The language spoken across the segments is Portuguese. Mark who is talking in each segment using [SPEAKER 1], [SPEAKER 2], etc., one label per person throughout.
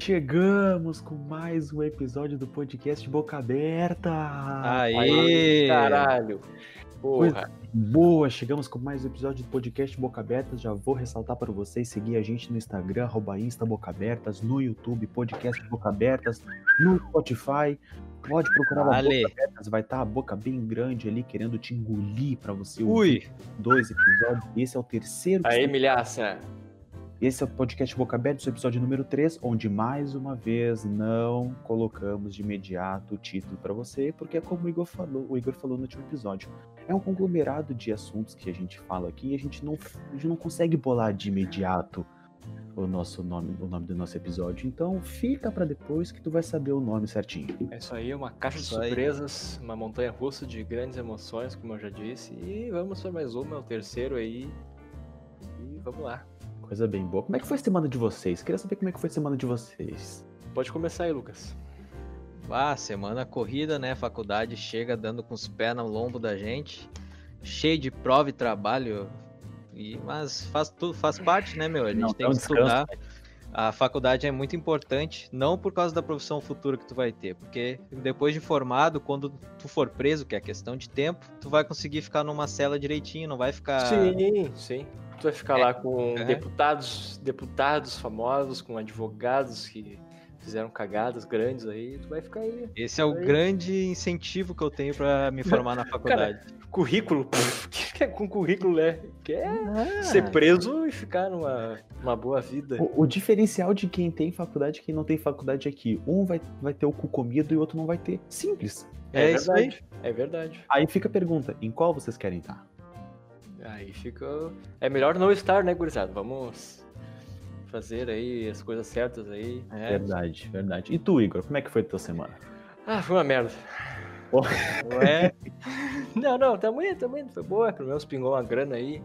[SPEAKER 1] Chegamos com mais um episódio do podcast Boca Aberta.
[SPEAKER 2] Aê!
[SPEAKER 3] Caralho. Porra.
[SPEAKER 1] Boa, chegamos com mais um episódio do podcast Boca Abertas. Já vou ressaltar para vocês seguir a gente no Instagram, arroba Insta Boca Abertas, no YouTube, podcast Boca Abertas, no Spotify. Pode procurar lá
[SPEAKER 2] Vale.
[SPEAKER 1] Boca Abertas, vai estar a boca bem grande ali, querendo te engolir para você
[SPEAKER 2] Ui!
[SPEAKER 1] ouvir dois episódios. Esse é o terceiro
[SPEAKER 3] Aí,
[SPEAKER 1] está
[SPEAKER 3] milhaça.
[SPEAKER 1] Esse é o podcast Boca Aberta, esse é o episódio número 3, onde mais uma vez não colocamos de imediato o título para você, porque é como o Igor falou, o Igor falou no último episódio. É um conglomerado de assuntos que a gente fala aqui e a gente não, a gente não consegue bolar de imediato o nosso nome, o nome do nosso episódio. Então fica para depois que tu vai saber o nome certinho.
[SPEAKER 3] É isso aí, uma caixa de
[SPEAKER 2] Isso aí.
[SPEAKER 3] surpresas, uma montanha russa de grandes emoções, como eu já disse. E vamos para mais uma, é o terceiro aí. E vamos lá.
[SPEAKER 1] Coisa bem boa. Como é que foi a semana de vocês? Queria saber como é que foi a semana de vocês.
[SPEAKER 3] Pode começar aí, Lucas.
[SPEAKER 2] Ah, semana corrida, né? Faculdade chega dando com os pés no lombo da gente. Cheio de prova e trabalho. E, mas faz tudo, faz parte, né, meu? A gente
[SPEAKER 1] Não,
[SPEAKER 2] tem
[SPEAKER 1] não
[SPEAKER 2] que
[SPEAKER 1] descansa,
[SPEAKER 2] estudar. A faculdade é muito importante, não por causa da profissão futura que tu vai ter, porque depois de formado, quando tu for preso, que é questão de tempo, tu vai conseguir ficar numa cela direitinho, não vai ficar.
[SPEAKER 3] Sim, sim. Tu vai ficar
[SPEAKER 2] É,
[SPEAKER 3] lá com
[SPEAKER 2] é.
[SPEAKER 3] deputados, deputados famosos, com advogados que fizeram cagadas grandes aí. Tu vai ficar aí.
[SPEAKER 2] Esse é o
[SPEAKER 3] Aí.
[SPEAKER 2] grande incentivo que eu tenho pra me formar na faculdade.
[SPEAKER 3] Currículo. O que é com currículo, né? Quer
[SPEAKER 1] Ah.
[SPEAKER 3] ser preso e ficar numa, numa boa vida.
[SPEAKER 1] O, o diferencial de quem tem faculdade e quem não tem faculdade é que um vai, vai ter o cu comido e o outro não vai ter. Simples.
[SPEAKER 2] É isso aí.
[SPEAKER 3] verdade. É verdade.
[SPEAKER 1] Aí fica a pergunta: em qual vocês querem estar?
[SPEAKER 3] Aí fica. É melhor não estar, né, gurizada? Vamos fazer aí as coisas certas aí.
[SPEAKER 2] É,
[SPEAKER 1] Verdade, verdade. E tu, Igor, como é que foi a tua semana?
[SPEAKER 3] Ah, foi uma merda.
[SPEAKER 2] Ué,
[SPEAKER 3] Não, não, tamo indo, tamo indo. Foi boa, pelo menos pingou uma grana aí.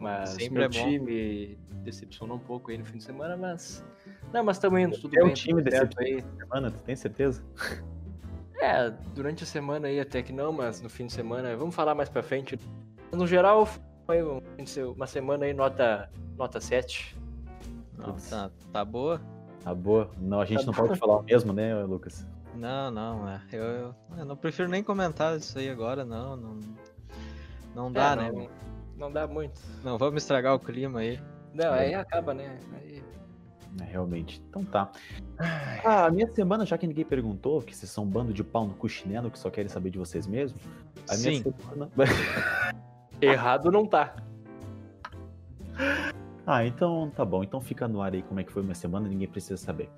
[SPEAKER 3] Mas
[SPEAKER 2] Sempre
[SPEAKER 3] meu
[SPEAKER 2] é bom.
[SPEAKER 3] time decepcionou um pouco aí no fim de semana, mas. Não, mas tamo indo, tudo
[SPEAKER 1] Teu
[SPEAKER 3] bem.
[SPEAKER 1] time
[SPEAKER 3] tudo certo aí.
[SPEAKER 1] Semana, tu tem certeza?
[SPEAKER 3] É, durante a semana aí até que não, mas no fim de semana, vamos falar mais pra frente. No geral, foi um- uma semana aí nota, nota 7.
[SPEAKER 2] não, tá, tá boa?
[SPEAKER 1] Tá boa. Não, a gente
[SPEAKER 3] Tá
[SPEAKER 1] não pode falar o mesmo, né, Lucas?
[SPEAKER 2] Não, não, é. Eu, eu, eu não prefiro nem comentar isso aí agora, não. Não, não dá,
[SPEAKER 3] É,
[SPEAKER 2] né?
[SPEAKER 3] não, não dá muito.
[SPEAKER 2] Não vamos estragar o clima aí.
[SPEAKER 3] Não, aí acaba, né? Aí...
[SPEAKER 1] É, realmente. Então tá. Ah, a minha semana, já que ninguém perguntou, que vocês são um bando de pau no cu chinelo que só querem saber de vocês mesmos. A minha
[SPEAKER 2] Sim.
[SPEAKER 1] semana.
[SPEAKER 3] Errado não tá.
[SPEAKER 1] ah, então tá bom. Então fica no ar aí como é que foi minha semana, ninguém precisa saber.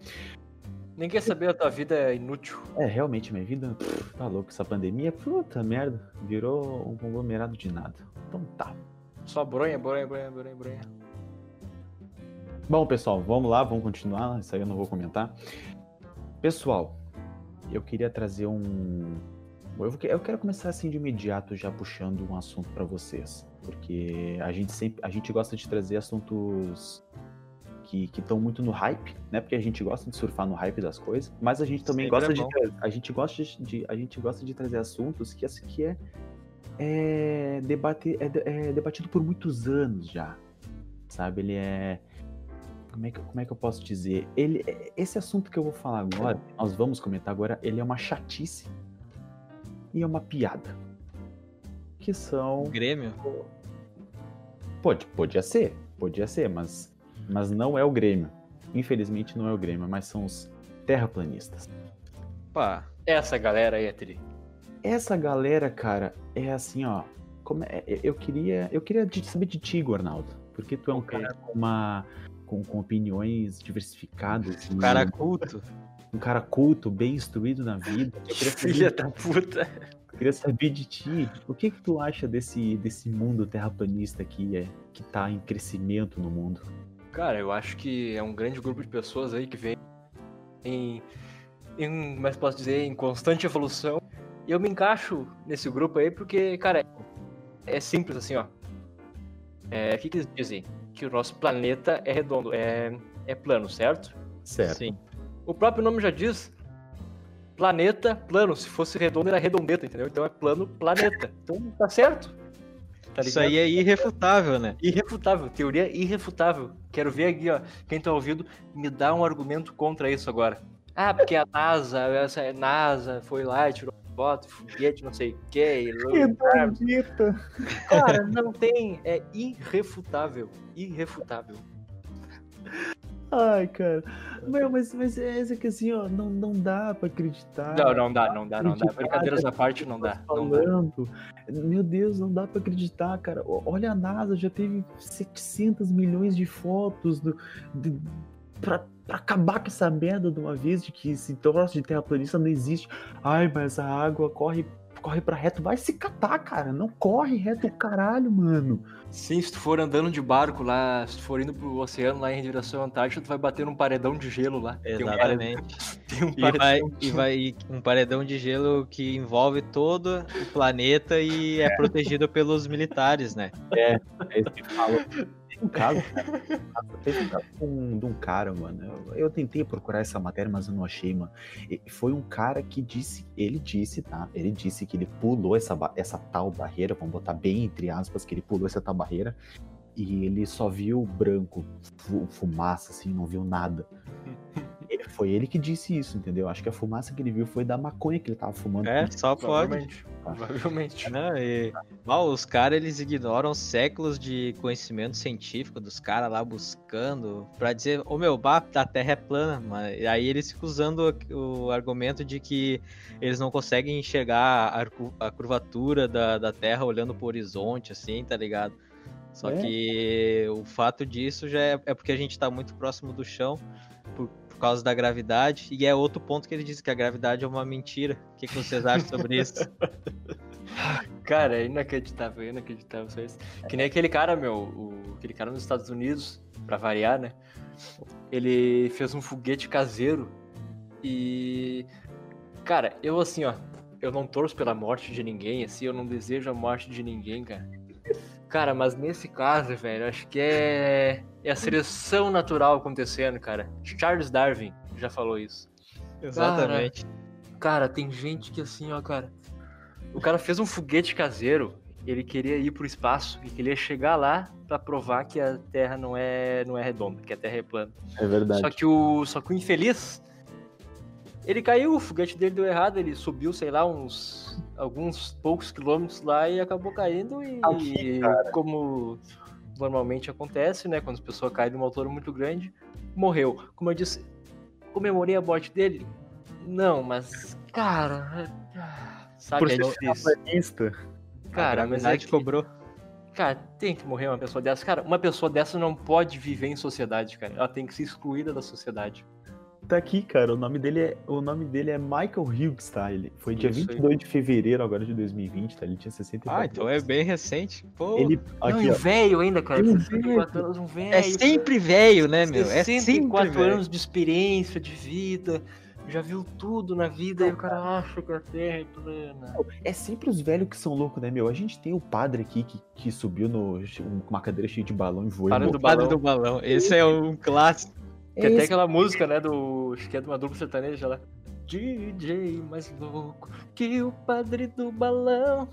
[SPEAKER 3] Nem quer saber a tua vida é inútil.
[SPEAKER 1] É, realmente, minha vida, pff, tá louco. Essa pandemia, puta merda, virou um conglomerado de nada. Então tá.
[SPEAKER 3] Só bronha, bronha, bronha, bronha, bronha.
[SPEAKER 1] Bom, pessoal, vamos lá, vamos continuar. Isso aí eu não vou comentar. Pessoal, eu queria trazer um. Eu quero começar assim de imediato, já puxando um assunto pra vocês. Porque a gente sempre. A gente gosta de trazer assuntos que estão muito no hype, né? Porque a gente gosta de surfar no hype das coisas. Mas a gente também
[SPEAKER 2] Sempre
[SPEAKER 1] gosta
[SPEAKER 2] é
[SPEAKER 1] de, a gente gosta de. A gente gosta de trazer assuntos que, assim, que é, é, debate, é, é debatido por muitos anos já. Sabe? Ele é como é, que, como é que eu posso dizer? Ele, esse assunto que eu vou falar agora, nós vamos comentar agora, ele é uma chatice e é uma piada. Que são.
[SPEAKER 2] Grêmio?
[SPEAKER 1] Pode, podia ser, podia ser, mas, mas não é o Grêmio. Infelizmente não é o Grêmio, mas são os terraplanistas.
[SPEAKER 2] Pá,
[SPEAKER 3] Essa galera aí é tri.
[SPEAKER 1] Essa galera, cara, é assim, ó. como é- eu queria, eu queria de- saber de ti, Arnaldo, porque tu é um
[SPEAKER 3] Ok.
[SPEAKER 1] cara com uma com, com opiniões diversificadas, e
[SPEAKER 2] cara culto.
[SPEAKER 1] um cara culto, bem instruído na vida. Eu queria saber,
[SPEAKER 3] Filha da puta.
[SPEAKER 1] eu queria saber de ti, o que que tu acha desse, desse mundo terraplanista que é que tá em crescimento no mundo?
[SPEAKER 3] Cara, eu acho que é um grande grupo de pessoas aí que vem em, em como é que eu posso dizer, em constante evolução. E eu me encaixo nesse grupo aí porque, cara, é simples assim, ó. É, o que, que eles dizem? Que o nosso planeta é redondo, é, é plano, certo?
[SPEAKER 1] Certo.
[SPEAKER 2] Sim.
[SPEAKER 3] O próprio nome já diz. Planeta, plano. Se fosse redondo, era redondeta, entendeu? Então é plano, planeta. Então tá certo. Tá
[SPEAKER 2] Isso aí é irrefutável, né?
[SPEAKER 3] Irrefutável, teoria irrefutável. Quero ver aqui, ó, quem tá ouvindo, me dá um argumento contra isso agora. Ah, porque a NASA, essa é NASA foi lá e tirou foto, foguete, não sei o que. Cara, não tem. É irrefutável. Irrefutável.
[SPEAKER 1] Ai, cara. Meu, mas, mas é que assim, ó, não, não dá pra acreditar.
[SPEAKER 3] Não, não dá, não dá, não dá. Brincadeiras à parte, não dá. Não dá.
[SPEAKER 1] Meu Deus, não dá pra acreditar, cara. Olha a NASA, já teve 700 milhões de fotos do, de, pra, pra acabar com essa merda de uma vez de que esse troço de terraplanista não existe. Ai, mas a água corre, corre pra reto. Vai se catar, cara. Não corre reto caralho, mano.
[SPEAKER 3] Sim, se tu for andando de barco lá, se tu for indo pro oceano lá em direção à Antártida, tu vai bater num paredão de gelo lá. Tem um paredão,
[SPEAKER 2] Exatamente.
[SPEAKER 3] tem um
[SPEAKER 2] E vai,
[SPEAKER 3] paredão
[SPEAKER 2] e vai e um paredão de gelo que envolve todo o planeta e é protegido pelos militares, né?
[SPEAKER 1] É isso que fala. Um caso, cara. Teve um caso de um, cara, mano. Eu, eu tentei procurar essa matéria, mas eu não achei, mano. E foi um cara que disse, ele disse, tá? Ele disse que ele pulou essa, essa tal barreira, vamos botar bem entre aspas, que ele pulou essa tal barreira. E ele só viu branco, fu- fumaça, assim, não viu nada. Ele- Foi ele que disse isso, entendeu? Acho que a fumaça que ele viu foi da maconha que ele tava fumando.
[SPEAKER 2] É, só pode.
[SPEAKER 3] Provavelmente. Provavelmente.
[SPEAKER 2] Não, e, mal, os caras eles ignoram séculos de conhecimento científico dos caras lá buscando pra dizer, ô meu, bah, a Terra é plana, mas aí eles ficam usando o, argumento de que eles não conseguem enxergar a curvatura da, da Terra olhando pro horizonte, assim, tá ligado? Só
[SPEAKER 1] É.
[SPEAKER 2] que o fato disso já é, é porque a gente tá muito próximo do chão. Por, causa da gravidade, e é outro ponto que ele diz que a gravidade é uma mentira. O que, que vocês acham sobre isso?
[SPEAKER 3] Cara, é inacreditável, é inacreditável só isso. Que nem aquele cara, meu, o- aquele cara nos Estados Unidos, pra variar, né? Ele fez um foguete caseiro e. Cara, eu assim, ó, eu não torço pela morte de ninguém, assim, eu não desejo a morte de ninguém, cara. Cara, mas nesse caso, velho, acho que é, é a seleção natural acontecendo, cara. Charles Darwin já falou isso.
[SPEAKER 2] Exatamente.
[SPEAKER 3] Cara, tem gente que assim, ó, cara. O cara fez um foguete caseiro, ele queria ir pro espaço e queria chegar lá pra provar que a Terra não é, não é redonda, que a Terra é plana.
[SPEAKER 1] É verdade.
[SPEAKER 3] Só que o, só que o infeliz, ele caiu, o foguete dele deu errado, ele subiu, sei lá, uns alguns poucos quilômetros lá e acabou caindo e
[SPEAKER 1] Aqui,
[SPEAKER 3] como normalmente acontece, né, quando as pessoas caem de uma altura muito grande, morreu. Como eu disse, comemorei a morte dele? Não, mas cara, sabe,
[SPEAKER 1] Por
[SPEAKER 3] é difícil. Cara,
[SPEAKER 2] a
[SPEAKER 3] mas é que,
[SPEAKER 2] cobrou.
[SPEAKER 3] cara, tem que morrer uma pessoa dessa. Cara, uma pessoa dessa não pode viver em sociedade, cara. Ela tem que ser excluída da sociedade.
[SPEAKER 1] Tá aqui, cara. O nome dele é, o nome dele é Michael Hughes, tá? Ele foi dia
[SPEAKER 3] Isso aí.
[SPEAKER 1] 22 de fevereiro agora de 2020, tá? Ele tinha 64
[SPEAKER 2] Ah, então é bem recente. Pô,
[SPEAKER 1] Ele,
[SPEAKER 3] Não,
[SPEAKER 1] aqui,
[SPEAKER 3] e
[SPEAKER 1] ó.
[SPEAKER 3] velho ainda, cara.
[SPEAKER 1] Um
[SPEAKER 3] 64 anos, um velho.
[SPEAKER 2] é sempre velho, né, meu? É
[SPEAKER 3] 64
[SPEAKER 2] sempre velho.
[SPEAKER 3] anos de experiência, de vida. Já viu tudo na vida e o cara acha que a Terra é plana.
[SPEAKER 1] É sempre os velhos que são loucos, né, meu? A gente tem o padre aqui que, que subiu no, com uma cadeira cheia de balão e voou.
[SPEAKER 3] Padre do balão.
[SPEAKER 2] do balão. Esse é um clássico.
[SPEAKER 3] Que até aquela música, né, do. Acho que é de uma dupla sertaneja lá. DJ mais louco que o padre do balão.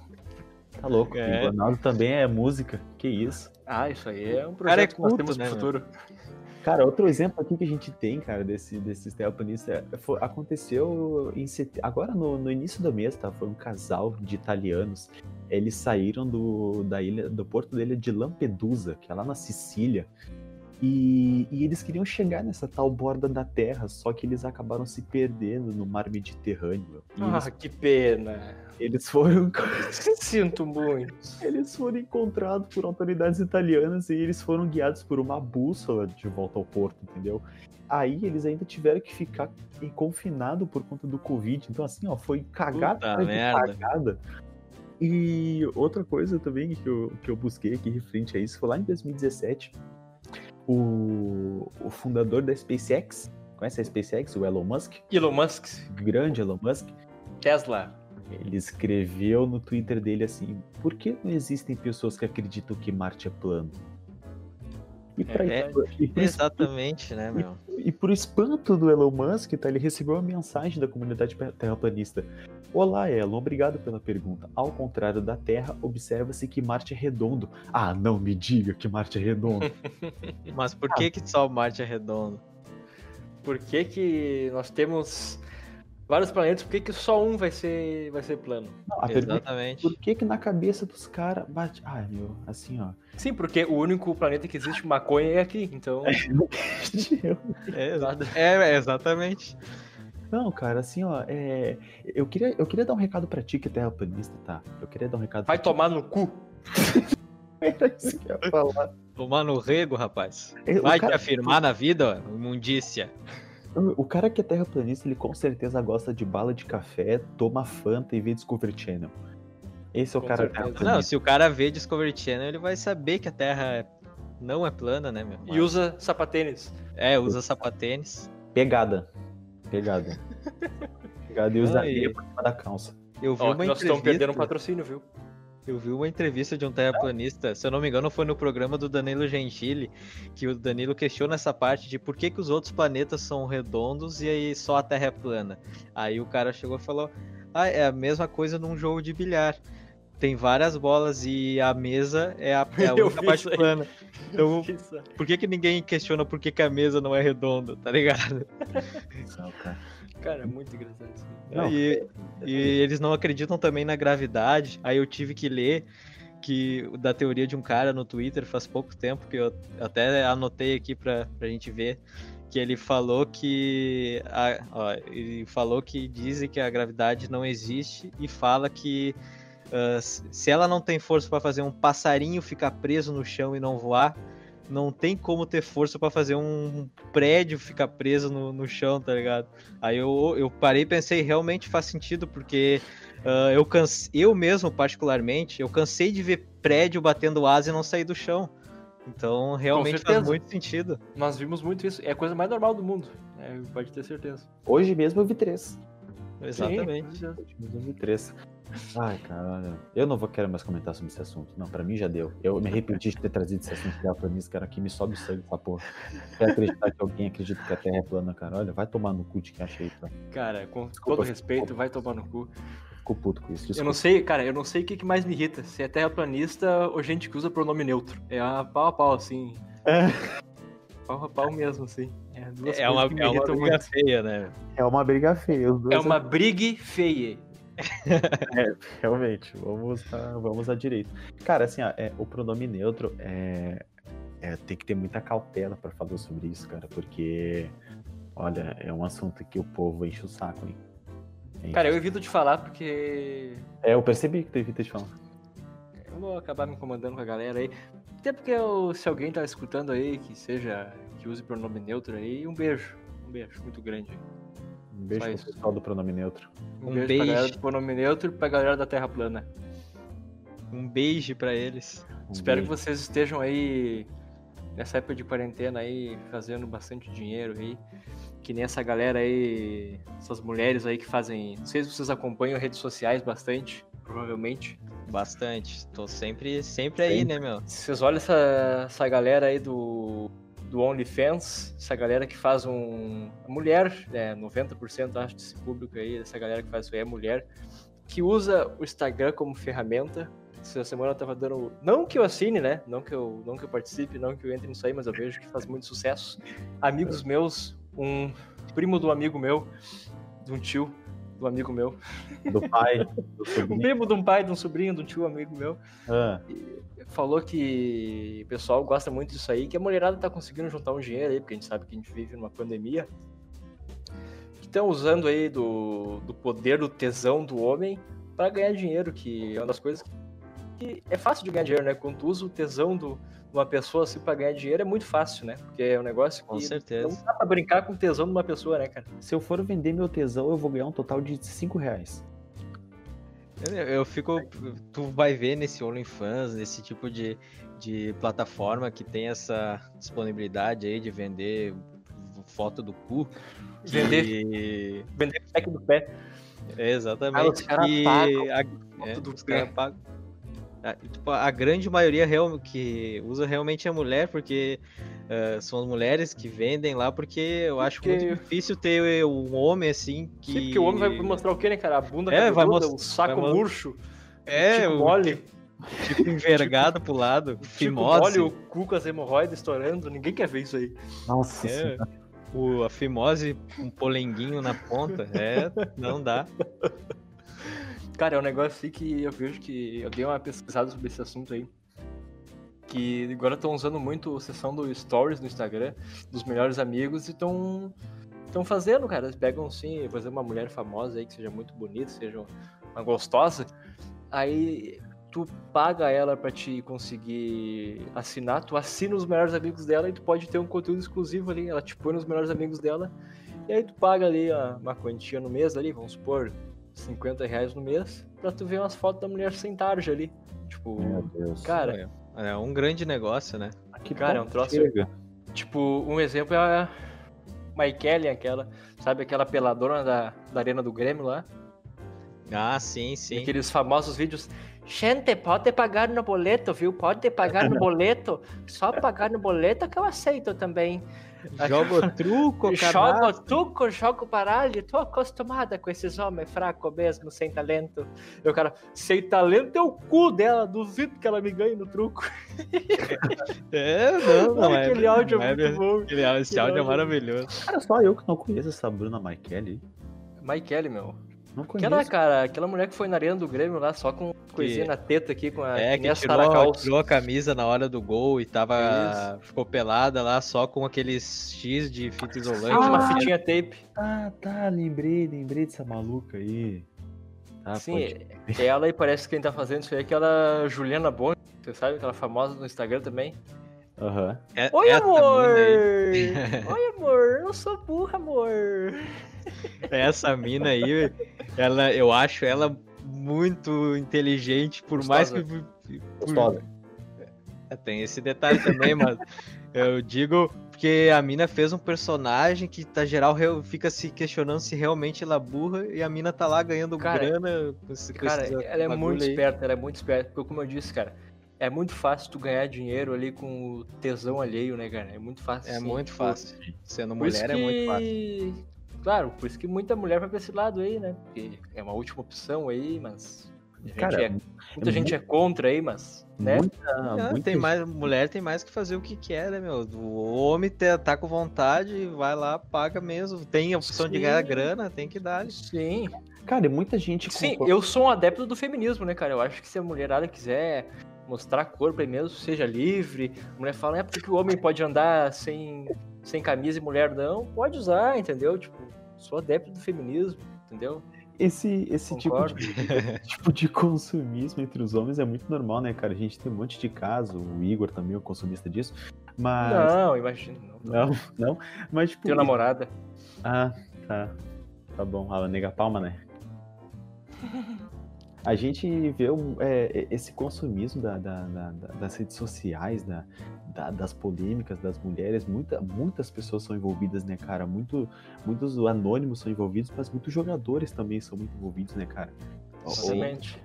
[SPEAKER 1] Tá louco.
[SPEAKER 2] É.
[SPEAKER 1] O Ronaldo também é música. Que isso.
[SPEAKER 3] Ah, isso aí é um
[SPEAKER 2] cara é
[SPEAKER 3] projeto que nós
[SPEAKER 2] culto,
[SPEAKER 3] temos no
[SPEAKER 2] né,
[SPEAKER 3] futuro.
[SPEAKER 1] Cara, outro exemplo aqui que a gente tem, cara, desse, desses terraplanistas, é- aconteceu em agora no, no início do mês, tá? Foi um casal de italianos. Eles saíram do, da ilha, do porto da ilha de Lampedusa, que é lá na Sicília. E, e eles queriam chegar nessa tal borda da Terra, só que eles acabaram se perdendo no mar Mediterrâneo. E
[SPEAKER 3] Ah,
[SPEAKER 1] eles,
[SPEAKER 3] que pena.
[SPEAKER 1] eles foram
[SPEAKER 3] Sinto muito.
[SPEAKER 1] Eles foram encontrados por autoridades italianas e eles foram guiados por uma bússola de volta ao porto, entendeu? Aí eles ainda tiveram que ficar em- confinado por conta do Covid. Então, assim, ó, foi cagada cagada. E outra coisa também que eu, que eu busquei aqui referente a isso foi lá em 2017. O, o fundador da SpaceX, conhece a SpaceX, o Elon Musk?
[SPEAKER 3] Elon Musk,
[SPEAKER 1] Grande Elon Musk.
[SPEAKER 3] Tesla.
[SPEAKER 1] Ele escreveu no Twitter dele assim: Por que não existem pessoas que acreditam que Marte é plano? E, pra,
[SPEAKER 2] É,
[SPEAKER 1] e, por,
[SPEAKER 2] Exatamente, né, meu?
[SPEAKER 1] e por espanto do Elon Musk, tá, ele recebeu uma mensagem da comunidade terraplanista. Olá, Elon, obrigado pela pergunta. Ao contrário da Terra, observa-se que Marte é redondo. Ah, não me diga que Marte é redondo.
[SPEAKER 2] Mas por que que só Marte é redondo?
[SPEAKER 3] Por que, que nós temos vários planetas? Por que, que só um vai ser, vai ser plano?
[SPEAKER 1] Não, pergunta é
[SPEAKER 2] Exatamente.
[SPEAKER 1] por que que na cabeça dos caras bate... Ai, meu, assim, ó.
[SPEAKER 3] Sim, porque o único planeta que existe maconha é aqui, então.
[SPEAKER 2] É, é, exatamente.
[SPEAKER 1] Não, cara, assim, ó, é... eu, queria, eu queria dar um recado pra ti que é terraplanista, tá? Eu queria dar um recado
[SPEAKER 3] Vai
[SPEAKER 1] pra
[SPEAKER 3] tomar no cu.
[SPEAKER 1] ti. Era isso que eu ia falar.
[SPEAKER 2] Tomar no rego, rapaz.
[SPEAKER 1] É,
[SPEAKER 2] Vai
[SPEAKER 1] cara-
[SPEAKER 2] te afirmar na vida, ó, imundícia.
[SPEAKER 1] O cara que é terraplanista, ele com certeza gosta de bala de café, toma Fanta e vê Discovery Channel. Esse é o
[SPEAKER 3] Com
[SPEAKER 1] cara.
[SPEAKER 2] Não, se o cara vê Discovery Channel, ele vai saber que a Terra é- não é plana, né, meu?
[SPEAKER 3] E usa sapatênis.
[SPEAKER 2] É, usa sapatênis.
[SPEAKER 1] Pegada. Pegada. Pegada e usa
[SPEAKER 2] Não, e-
[SPEAKER 1] areia por cima da calça.
[SPEAKER 2] Eu vi
[SPEAKER 3] Ó,
[SPEAKER 2] uma
[SPEAKER 3] que nós estamos perdendo um
[SPEAKER 2] entrevista.
[SPEAKER 3] patrocínio, viu?
[SPEAKER 2] Eu vi uma entrevista de um terraplanista, se eu não me engano, foi no programa do Danilo Gentili, que o Danilo questiona essa parte de por que, que os outros planetas são redondos e aí só a Terra é plana. Aí o cara chegou e falou: Ah, é a mesma coisa num jogo de bilhar. Tem várias bolas e a mesa é a, é a única parte plana. Então, por que, que ninguém questiona por que, que a mesa não é redonda, tá ligado?
[SPEAKER 1] Não, cara.
[SPEAKER 3] Cara, é muito engraçado isso.
[SPEAKER 1] Não,
[SPEAKER 2] e, e eles não acreditam também na gravidade. Aí eu tive que ler que da teoria de um cara no Twitter faz pouco tempo que eu até anotei aqui pra, pra gente ver que ele falou que a, ó, ele falou que dizem que a gravidade não existe e fala que ah, se se ela não tem força pra fazer um passarinho ficar preso no chão e não voar, não tem como ter força pra fazer um prédio ficar preso no, no chão, tá ligado? Aí eu, eu parei e pensei, realmente faz sentido, porque ah, eu, canse, eu mesmo, particularmente, eu cansei de ver prédio batendo asa e não sair do chão. Então, realmente faz muito sentido.
[SPEAKER 3] Nós vimos muito isso. É a coisa mais normal do mundo. né? pode ter certeza.
[SPEAKER 1] Hoje mesmo eu vi três.
[SPEAKER 2] Exatamente.
[SPEAKER 3] Sim,
[SPEAKER 1] eu. Ai, cara, eu não vou querer mais comentar sobre esse assunto. Não, pra mim já deu. Eu me arrependi de ter trazido esse assunto terraplanista, cara, aqui me sobe o sangue essa porra. Quer acreditar que alguém acredita que a Terra é plana, cara? Olha, vai tomar no cu de quem achei, tá?
[SPEAKER 3] Cara, com
[SPEAKER 1] Desculpa,
[SPEAKER 3] todo respeito, vai tomar no cu.
[SPEAKER 1] Fico puto com isso.
[SPEAKER 3] Eu
[SPEAKER 1] Desculpa.
[SPEAKER 3] não sei, cara, eu não sei o que, que mais me irrita. Se é terraplanista ou gente que usa pronome neutro. É a pau a pau, assim.
[SPEAKER 1] É.
[SPEAKER 3] Pau a pau mesmo, assim. É, duas
[SPEAKER 2] É uma, é uma briga
[SPEAKER 3] muito.
[SPEAKER 2] feia, né?
[SPEAKER 1] É uma briga feia. Os dois
[SPEAKER 3] É uma briga feia.
[SPEAKER 1] Realmente, vamos a, vamos a direito. Cara, assim, ó, é, o pronome neutro é, é, tem que ter muita cautela pra falar sobre isso, cara, porque, olha, é um assunto que o povo enche o saco, hein? Enche
[SPEAKER 3] Cara, eu evito de falar porque
[SPEAKER 1] É, eu percebi que tu evita de falar.
[SPEAKER 3] eu vou acabar me incomodando com a galera aí. Até porque eu- se alguém tá escutando aí que seja, que use pronome neutro aí, um beijo. Um beijo muito grande.
[SPEAKER 1] Um beijo
[SPEAKER 3] Só
[SPEAKER 1] pro pessoal do pronome neutro.
[SPEAKER 3] Um,
[SPEAKER 2] Um
[SPEAKER 3] beijo, pra
[SPEAKER 2] beijo.
[SPEAKER 3] galera do pronome neutro e pra galera da Terra plana.
[SPEAKER 2] Um beijo pra eles.
[SPEAKER 1] Um
[SPEAKER 3] Espero que
[SPEAKER 1] beijo.
[SPEAKER 3] vocês estejam aí nessa época de quarentena aí, fazendo bastante dinheiro aí. Que nem essa galera aí, essas mulheres aí que fazem. Não sei se vocês acompanham redes sociais bastante, provavelmente.
[SPEAKER 2] Bastante. Tô sempre, sempre aí,
[SPEAKER 1] Sempre.
[SPEAKER 2] né, meu?
[SPEAKER 3] Vocês olham essa, essa galera aí do, do OnlyFans, essa galera que faz um. Mulher, né, 90% acho desse público aí, dessa galera que faz isso aí é mulher, que usa o Instagram como ferramenta. Essa semana eu tava dando. Não que eu assine, né? Não que eu, não que eu participe, não que eu entre nisso aí, mas eu vejo que faz muito sucesso. Amigos meus, um primo do amigo meu, de um tio do amigo meu,
[SPEAKER 1] Do pai, do
[SPEAKER 3] um primo de um pai, de um sobrinho, de um tio amigo meu.
[SPEAKER 1] Ah,
[SPEAKER 3] falou que o pessoal gosta muito disso aí, que a mulherada tá conseguindo juntar um dinheiro aí, porque a gente sabe que a gente vive numa pandemia. Que estão usando aí do, do poder do tesão do homem para ganhar dinheiro, que é uma das coisas que é fácil de ganhar dinheiro, né? Quando tu usa o tesão de uma pessoa assim para ganhar dinheiro é muito fácil, né? Porque é um negócio
[SPEAKER 2] Com
[SPEAKER 3] que
[SPEAKER 2] certeza.
[SPEAKER 3] não dá pra brincar com o tesão de uma pessoa, né, cara?
[SPEAKER 1] se eu for vender meu tesão, eu vou ganhar um total de 5 reais.
[SPEAKER 2] Eu, eu fico. Tu vai ver nesse OnlyFans, nesse tipo de, de plataforma que tem essa disponibilidade aí de vender foto do cu. que-
[SPEAKER 3] Vender pack do pé.
[SPEAKER 2] É,
[SPEAKER 3] Ah,
[SPEAKER 2] exatamente.
[SPEAKER 3] os caras
[SPEAKER 2] que
[SPEAKER 3] pagam
[SPEAKER 2] a-
[SPEAKER 3] foto
[SPEAKER 2] é,
[SPEAKER 3] do
[SPEAKER 2] os
[SPEAKER 3] pé.
[SPEAKER 2] caras pagam. A, tipo, a grande maioria real, que usa realmente é mulher, porque uh, são as mulheres que vendem lá, porque eu acho
[SPEAKER 3] Porque-
[SPEAKER 2] muito difícil ter um homem assim que.
[SPEAKER 3] Sim, porque o homem vai mostrar o quê, né, cara? A bunda
[SPEAKER 2] É, vai
[SPEAKER 3] cabeluda,
[SPEAKER 2] mos-
[SPEAKER 3] o saco
[SPEAKER 2] vai
[SPEAKER 3] murcho,
[SPEAKER 2] É,
[SPEAKER 3] tipo mole,
[SPEAKER 2] tipo envergado pro lado,
[SPEAKER 3] tipo
[SPEAKER 2] fimose.
[SPEAKER 3] mole, o cu com as hemorroidas estourando. Ninguém quer ver isso aí.
[SPEAKER 1] Nossa
[SPEAKER 2] É,
[SPEAKER 1] senhora.
[SPEAKER 2] o, a fimose, um polenguinho na ponta. É, não dá.
[SPEAKER 3] Cara, é um negócio assim que eu vejo que eu dei uma pesquisada sobre esse assunto aí. Que agora estão usando muito a sessão do Stories no Instagram, dos melhores amigos, e estão estão fazendo, cara. Eles pegam, sim, por exemplo, uma mulher famosa aí que seja muito bonita, seja uma gostosa, aí tu paga ela pra te conseguir assinar, tu assina os melhores amigos dela e tu pode ter um conteúdo exclusivo ali. Ela te põe nos melhores amigos dela, e aí tu paga ali uma quantia no mês ali, vamos supor, 50 reais no mês, pra tu ver umas fotos da mulher sem tarja ali. Tipo,
[SPEAKER 1] Meu Deus.
[SPEAKER 3] cara,
[SPEAKER 2] É um grande negócio, né?
[SPEAKER 1] que
[SPEAKER 3] cara, é um troço-
[SPEAKER 1] chega?
[SPEAKER 3] tipo, um exemplo é a Maikele, aquela, sabe, aquela peladora da, da arena do Grêmio lá?
[SPEAKER 2] Ah, sim, sim.
[SPEAKER 3] Aqueles famosos vídeos. Gente, pode pagar no boleto, viu? Pode pagar no boleto. Só pagar no boleto que eu aceito também.
[SPEAKER 2] Joga o truco,
[SPEAKER 3] Jogo truco, jogo baralho. Tô acostumada com esses homens fracos mesmo, sem talento. E o cara, sem talento é o cu dela. Duvido que ela me ganhe no truco.
[SPEAKER 2] É, não, não é.
[SPEAKER 3] Aquele áudio
[SPEAKER 2] não
[SPEAKER 3] é
[SPEAKER 2] é
[SPEAKER 3] muito bom.
[SPEAKER 2] Aquele áudio- Esse áudio é maravilhoso.
[SPEAKER 1] Cara, só eu que não conheço essa Bruna Maikele.
[SPEAKER 3] Maikele, meu.
[SPEAKER 1] Não conheço.
[SPEAKER 3] Aquela, cara, aquela mulher que foi na arena do Grêmio lá, só com coisinha na teta aqui, com a,
[SPEAKER 2] É,
[SPEAKER 3] que
[SPEAKER 2] que tirou, tirou a camisa na hora do gol e tava. Ficou pelada lá só com aqueles X de fita isolante.
[SPEAKER 3] Ah, uma fitinha tape.
[SPEAKER 1] Ah, tá, lembrei, lembrei dessa maluca aí. Tá,
[SPEAKER 3] Sim,
[SPEAKER 1] pode-
[SPEAKER 3] é ela e parece que quem tá fazendo isso aí é aquela Juliana Bond, você sabe? Aquela famosa no Instagram também.
[SPEAKER 1] Aham.
[SPEAKER 2] É-
[SPEAKER 3] Oi, amor! Oi, amor! Eu sou burra, amor!
[SPEAKER 2] Essa mina aí, ela, eu acho ela muito inteligente, por mais que. por-
[SPEAKER 1] Gostosa.
[SPEAKER 2] É, Tem esse detalhe também, mas eu digo porque a mina fez um personagem que tá geral fica se questionando se realmente ela é burra e a mina tá lá ganhando
[SPEAKER 3] Cara,
[SPEAKER 2] grana com esse com
[SPEAKER 3] Cara,
[SPEAKER 2] esses
[SPEAKER 3] ela é muito
[SPEAKER 2] aí.
[SPEAKER 3] esperta, ela é muito esperta. Porque, como eu disse, cara, é muito fácil tu ganhar dinheiro ali com o tesão alheio, né, cara? É muito fácil.
[SPEAKER 2] É
[SPEAKER 3] sim.
[SPEAKER 2] muito
[SPEAKER 3] Tipo,
[SPEAKER 2] fácil. Sendo mulher
[SPEAKER 3] que...
[SPEAKER 2] é muito fácil.
[SPEAKER 3] Claro, por isso que muita mulher vai pra esse lado aí, né? Porque é uma última opção aí, mas. a gente
[SPEAKER 1] Cara,
[SPEAKER 3] é- muita gente é contra aí, mas. Né?
[SPEAKER 1] Muita,
[SPEAKER 2] Ah,
[SPEAKER 1] muita
[SPEAKER 2] tem mais, mulher tem mais que fazer o que quer, né, meu? O homem tá, tá com vontade, vai lá, paga mesmo. Tem a opção de
[SPEAKER 3] Sim.
[SPEAKER 2] ganhar grana, tem que dar.
[SPEAKER 3] Sim.
[SPEAKER 1] Cara, e muita gente.
[SPEAKER 3] Sim,
[SPEAKER 1] comprou-
[SPEAKER 3] eu sou um adepto do feminismo, né, cara? Eu acho que se a mulherada quiser mostrar corpo aí mesmo, seja livre, a mulher fala, é porque o homem pode andar sem, sem camisa e mulher não, pode usar, entendeu? Tipo, sou adepto do feminismo, entendeu?
[SPEAKER 1] Esse, esse tipo de, tipo de consumismo entre os homens é muito normal, né, cara? A gente tem um monte de caso, o Igor também é um consumista disso. Mas.
[SPEAKER 3] Não, imagina. Não.
[SPEAKER 1] Não, não. Mas, tipo.
[SPEAKER 3] Tenho namorada.
[SPEAKER 1] Ah, tá. Tá bom. Ah, nega palma, né? A gente vê um, é, esse consumismo da- da- da- das redes sociais, da- da- das polêmicas das mulheres. Muita, muitas pessoas são envolvidas, né, cara? Muito, muitos anônimos são envolvidos, mas muitos jogadores também são muito envolvidos, né, cara?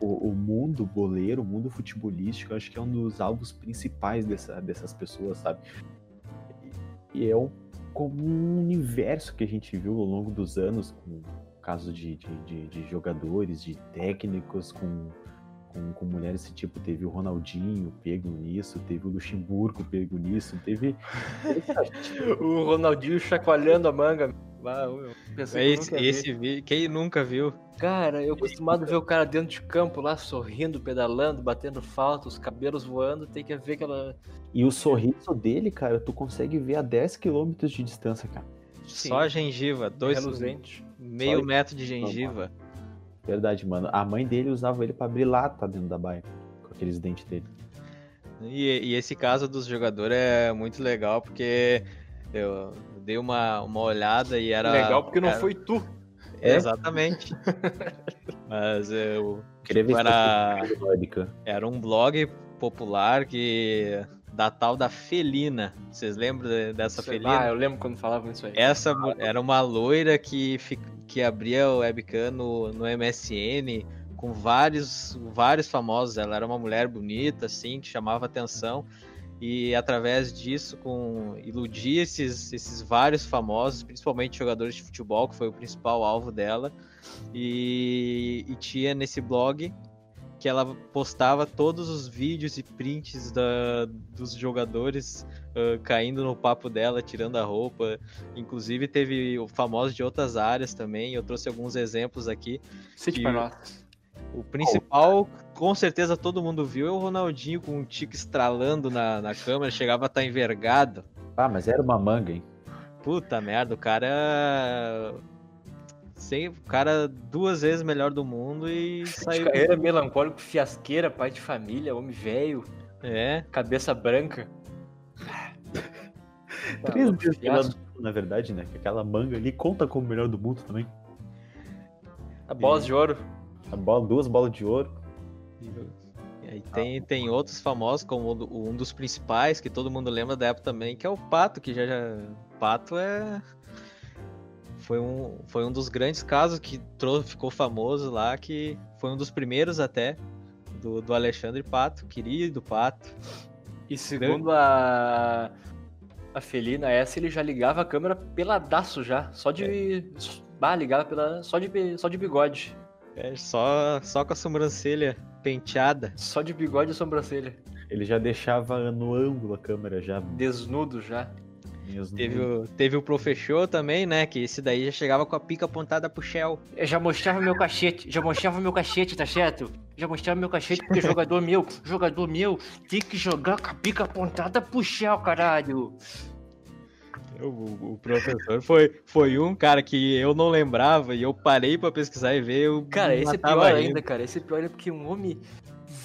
[SPEAKER 1] O- o, o mundo boleiro, o mundo futebolístico, acho que é um dos alvos principais dessa, dessas pessoas, sabe? E, e é um, como um universo que a gente viu ao longo dos anos, com casos de, de, de- de jogadores, de técnicos, com, com, com mulheres desse tipo. Teve o Ronaldinho pego nisso, teve o Luxemburgo pego nisso, teve.
[SPEAKER 3] O Ronaldinho chacoalhando a manga. Ah, eu pensei que eu
[SPEAKER 2] Esse, esse vi- quem nunca viu?
[SPEAKER 3] Cara, eu acostumado a ver o cara dentro de campo lá, sorrindo, pedalando, batendo falta, os cabelos voando, tem que ver aquela.
[SPEAKER 1] E o sorriso dele, cara, tu consegue ver a 10 km de distância, cara.
[SPEAKER 2] Só a gengiva, dois,
[SPEAKER 3] reluzente.
[SPEAKER 2] meio
[SPEAKER 1] Só-
[SPEAKER 2] metro de gengiva.
[SPEAKER 1] Verdade, mano. A mãe dele usava ele pra abrir lata dentro da baia. Com aqueles dentes dele.
[SPEAKER 2] E, e esse caso dos jogadores é muito legal porque eu dei uma, uma olhada e era.
[SPEAKER 3] Legal porque não
[SPEAKER 2] era-
[SPEAKER 3] foi tu.
[SPEAKER 1] É?
[SPEAKER 2] Exatamente. Mas eu.
[SPEAKER 1] Queria ver
[SPEAKER 2] Tipo, era, era um blog popular que. Da tal da Felina. Vocês lembram de- dessa
[SPEAKER 3] Ah,
[SPEAKER 2] Felina?
[SPEAKER 3] eu lembro quando falavam isso aí.
[SPEAKER 2] Essa era uma loira que, que abria o webcam no, no MSN com vários, vários famosos. Ela era uma mulher bonita, assim, que chamava atenção. E através disso, com iludir esses, esses vários famosos, principalmente jogadores de futebol, que foi o principal alvo dela. E, e tinha nesse blog que ela postava todos os vídeos e prints da, dos jogadores uh, caindo no papo dela, tirando a roupa. Inclusive teve famosos de outras áreas também. Eu trouxe alguns exemplos aqui.
[SPEAKER 3] Cite pra nós.
[SPEAKER 2] O principal, com certeza todo mundo viu, é o Ronaldinho com um tico estralando na, na câmera, chegava a estar envergado.
[SPEAKER 1] Ah, mas era uma manga, hein?
[SPEAKER 2] Puta merda, o cara sem, o cara duas vezes melhor do mundo e saiu.
[SPEAKER 3] Carreira melancólico, fiasqueira, pai de família, homem velho.
[SPEAKER 2] É.
[SPEAKER 3] Cabeça branca.
[SPEAKER 1] Três vezes melhor do mundo, na verdade, né? Que aquela manga ali conta como melhor do mundo também.
[SPEAKER 3] A bola de ouro.
[SPEAKER 1] A bola, duas bolas de ouro.
[SPEAKER 2] E aí tem, tem outros famosos, como um dos principais, que todo mundo lembra da época também, que é o Pato, que já já. Pato é foi um, foi um dos grandes casos que trouxe, ficou famoso lá, que foi um dos primeiros até, do, do Alexandre Pato, querido Pato.
[SPEAKER 3] E segundo a, a Felina, essa ele já ligava a câmera peladaço já, só de... É. Bah, ligava pela, só, de, só de bigode.
[SPEAKER 2] É, só, só com a sobrancelha penteada.
[SPEAKER 3] Só de bigode e sobrancelha.
[SPEAKER 1] Ele já deixava no ângulo a câmera já.
[SPEAKER 3] Desnudo já.
[SPEAKER 2] Mesmo. Teve o, teve o Professor também, né? Que esse daí já chegava com a pica apontada pro Shell.
[SPEAKER 3] Eu já mostrava meu cachete, já mostrava meu cachete, tá certo? Já mostrava meu cachete porque jogador meu, jogador meu, tem que jogar com a pica apontada pro Shell, caralho.
[SPEAKER 2] O, o, professor foi, foi um cara que eu não lembrava e eu parei para pesquisar e ver. Eu
[SPEAKER 3] cara, esse é pior ainda, cara. Esse é pior é porque um homem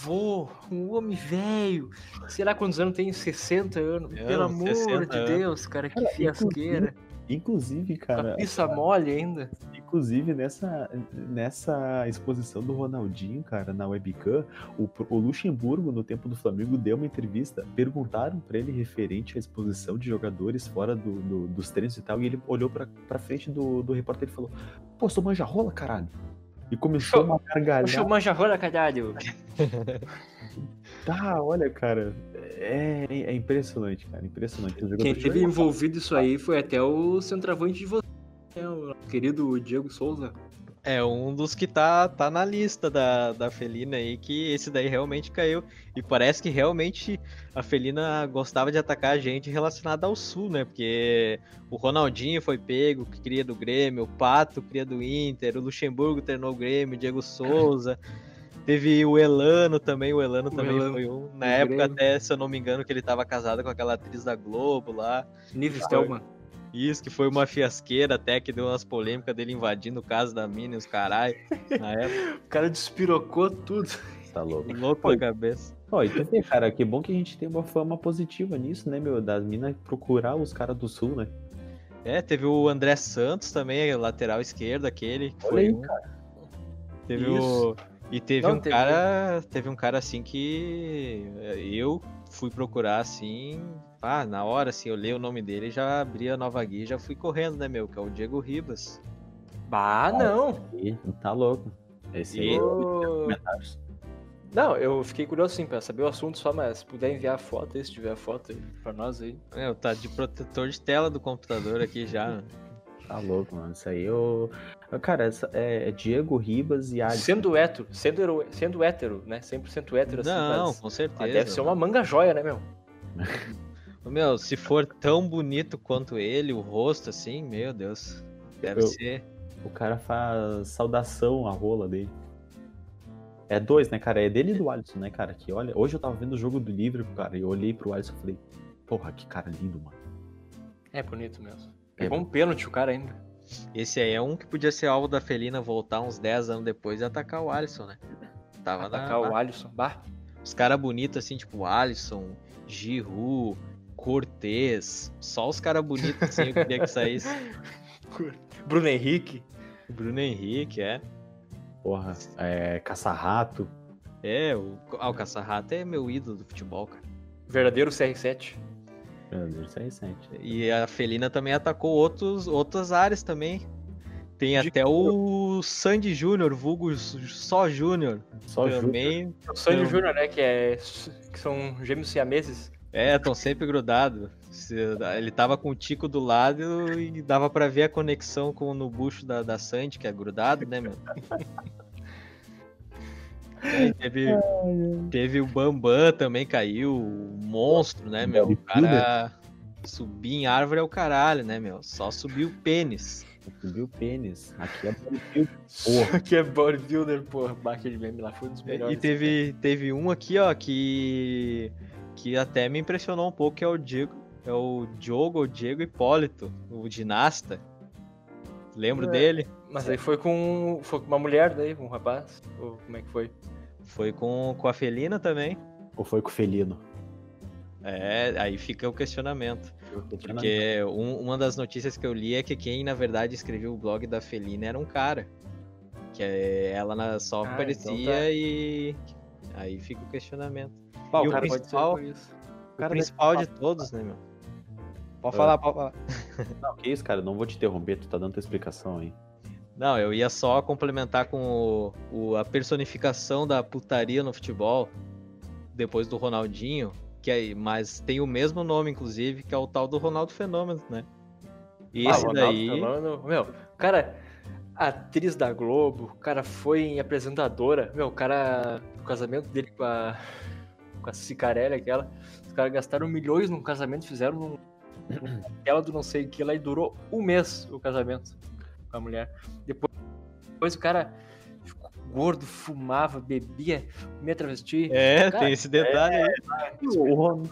[SPEAKER 3] vô, um homem velho. Sei lá quantos anos tem? 60 anos. Não, Pelo amor de anos. Deus, cara, que cara, fiasqueira.
[SPEAKER 1] Inclusive, cara.
[SPEAKER 3] Pista mole ainda.
[SPEAKER 1] Inclusive, nessa, nessa exposição do Ronaldinho, cara, na webcam, o, o Luxemburgo, no tempo do Flamengo, deu uma entrevista. Perguntaram para ele referente à exposição de jogadores fora do, do, dos treinos e tal. E ele olhou pra, pra frente do, do repórter e falou: Pô, sou manja rola, caralho. E começou Show, uma gargalhada.
[SPEAKER 3] Show manja rola, caralho.
[SPEAKER 1] tá, olha, cara. É, é impressionante, cara. Impressionante.
[SPEAKER 3] Quem teve envolvido isso aí foi até o centroavante de você, né, o querido Diego Souza.
[SPEAKER 2] É um dos que tá, tá na lista da, da Felina aí, que esse daí realmente caiu. E parece que realmente a Felina gostava de atacar a gente relacionada ao Sul, né? Porque o Ronaldinho foi pego, que cria do Grêmio, o Pato cria do Inter, o Luxemburgo treinou o Grêmio, o Diego Souza. Teve o Elano também, o Elano o também Elano, foi um. Na época, Grêmio. até, se eu não me engano, que ele tava casado com aquela atriz da Globo lá.
[SPEAKER 3] Nive Stelman.
[SPEAKER 2] Isso, que foi uma fiasqueira até que deu umas polêmicas dele invadindo o caso da mina e os caralho. Na época.
[SPEAKER 3] o cara despirocou tudo.
[SPEAKER 1] Tá louco.
[SPEAKER 2] Louco na cabeça.
[SPEAKER 1] Ó, e também, cara, que bom que a gente tem uma fama positiva nisso, né, meu? Das minas procurar os caras do sul, né?
[SPEAKER 2] É, teve o André Santos também, lateral esquerdo, aquele. Que
[SPEAKER 1] Olha
[SPEAKER 2] foi
[SPEAKER 1] aí,
[SPEAKER 2] um.
[SPEAKER 1] cara.
[SPEAKER 2] Teve Isso. o. E teve Não, um teve... cara. Teve um cara assim que eu fui procurar assim. Ah, na hora, assim, eu li o nome dele já abri a nova guia e já fui correndo, né, meu? Que é o Diego Ribas.
[SPEAKER 3] Bah, não!
[SPEAKER 1] tá louco. Esse
[SPEAKER 3] e... Não, eu fiquei curioso sim pra saber o assunto só, mas se puder enviar a foto aí, se tiver a foto aí pra nós aí.
[SPEAKER 2] É, tá de protetor de tela do computador aqui já.
[SPEAKER 1] Tá louco, mano. Isso aí eu. Cara, é, é Diego Ribas e Alisson.
[SPEAKER 3] Sendo hétero, sendo, sendo hétero, né? 100% hétero assim.
[SPEAKER 2] Não,
[SPEAKER 3] mas...
[SPEAKER 2] com certeza.
[SPEAKER 3] Mas deve ser uma manga joia, né, meu?
[SPEAKER 2] meu, se for tão bonito quanto ele, o rosto assim, meu Deus. Deve eu, ser.
[SPEAKER 1] O cara faz saudação à rola dele. É dois, né, cara? É dele e do Alisson, né, cara? Que olha, hoje eu tava vendo o jogo do livro, cara, e eu olhei pro Alisson e falei, porra, que cara lindo, mano.
[SPEAKER 3] É bonito mesmo. Pegou é um pênalti o cara ainda.
[SPEAKER 2] Esse aí é um que podia ser alvo da Felina voltar uns 10 anos depois e atacar o Alisson, né?
[SPEAKER 3] Tava atacar na... o Alisson, bah.
[SPEAKER 2] Os caras bonitos assim, tipo Alisson, Giroud, Cortez. Só os caras bonitos assim eu queria que saísse.
[SPEAKER 3] Bruno Henrique.
[SPEAKER 2] Bruno Henrique, é.
[SPEAKER 1] Porra, é. Caça-rato.
[SPEAKER 2] É, o, ah, o Caça-rato é meu ídolo do futebol, cara.
[SPEAKER 3] Verdadeiro CR7.
[SPEAKER 1] Verdadeiro CR7.
[SPEAKER 2] E a Felina também atacou outros, outras áreas também. Tem
[SPEAKER 3] De-
[SPEAKER 2] até o Sandy Júnior, vulgo só Júnior.
[SPEAKER 1] Só Júnior.
[SPEAKER 2] Também.
[SPEAKER 3] O Sandy. Júnior, né? Que, é, que são gêmeos siameses.
[SPEAKER 2] É, estão sempre grudados. Ele tava com o Tico do lado e dava pra ver a conexão com no bucho da, da Sandy, que é grudado, né, meu? É, teve, teve o Bambam também caiu, o monstro, né, meu? O cara subir em árvore é o caralho, né, meu? Só subiu o pênis.
[SPEAKER 1] Subiu o pênis. Aqui é bodybuilder.
[SPEAKER 3] Porra. que é bodybuilder, porra. Bah, Aquele meme lá foi um dos melhores.
[SPEAKER 2] E teve, teve um aqui, ó, que, que até me impressionou um pouco, que é o Diego, é o Diogo, o Diego Hipólito, o ginasta. Lembro
[SPEAKER 3] É.
[SPEAKER 2] dele?
[SPEAKER 3] Mas aí foi com, foi com uma mulher daí, com um rapaz? Ou como é que foi?
[SPEAKER 2] Foi com, com a Felina também.
[SPEAKER 1] Ou foi com o felino?
[SPEAKER 2] É, aí fica o questionamento. Porque um- uma das notícias que eu li é que quem, na verdade, escreveu o blog da Felina era um cara. Que é- ela só
[SPEAKER 3] Ah,
[SPEAKER 2] aparecia
[SPEAKER 3] então tá.
[SPEAKER 2] e. Aí fica o questionamento. E
[SPEAKER 1] o
[SPEAKER 2] o
[SPEAKER 1] cara
[SPEAKER 2] principal-. O
[SPEAKER 1] cara
[SPEAKER 2] principal de todos, né, meu? Pode
[SPEAKER 1] É.
[SPEAKER 2] falar, pode falar.
[SPEAKER 1] Não, que isso, cara? Não vou te interromper, tu tá dando tua explicação aí.
[SPEAKER 2] Não, eu ia só complementar com o, o- a personificação da putaria no futebol, depois do Ronaldinho, que aí, mas tem o mesmo nome, inclusive, que é o tal do Ronaldo Fenômeno, né? E
[SPEAKER 3] Ah,
[SPEAKER 2] esse
[SPEAKER 3] Ronaldo
[SPEAKER 2] daí.
[SPEAKER 3] Fenômeno, meu, cara, atriz da Globo, o cara foi apresentadora, meu, o cara, o casamento dele com a, com a Cicarelli, aquela, os caras gastaram milhões num casamento, fizeram num tela do não sei o que lá e durou um mês o casamento com a mulher. Depois, depois o cara ficou gordo, fumava, bebia, comia travesti.
[SPEAKER 2] É,
[SPEAKER 3] Cara,
[SPEAKER 2] tem esse detalhe aí.
[SPEAKER 1] O, Ron-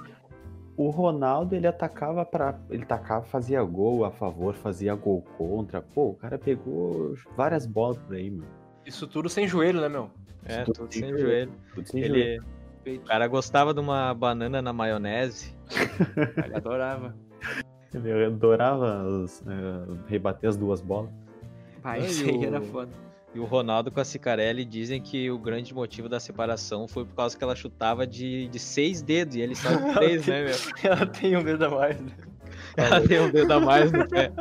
[SPEAKER 1] o Ronaldo, ele atacava para Ele atacava, fazia gol a favor, fazia gol contra. Pô, o cara pegou várias bolas por aí, meu.
[SPEAKER 3] Isso tudo sem joelho, né, meu?
[SPEAKER 2] É,
[SPEAKER 1] tudo
[SPEAKER 2] tudo
[SPEAKER 1] sem joelho.
[SPEAKER 2] joelho.
[SPEAKER 1] Tudo sem joelho.
[SPEAKER 2] Ele, o cara gostava de uma banana na maionese.
[SPEAKER 3] Ele adorava.
[SPEAKER 1] Ele adorava os, eh, rebater as duas bolas.
[SPEAKER 3] Pai,
[SPEAKER 2] Não,
[SPEAKER 3] isso
[SPEAKER 2] e
[SPEAKER 3] aí
[SPEAKER 2] o-
[SPEAKER 3] era foda.
[SPEAKER 2] E o Ronaldo com a Cicarelli dizem que o grande motivo da separação foi por causa que ela chutava de, de seis dedos e ele só de três, né, meu?
[SPEAKER 3] Ela tem um dedo a mais, né?
[SPEAKER 2] Ela tem um dedo a mais no pé.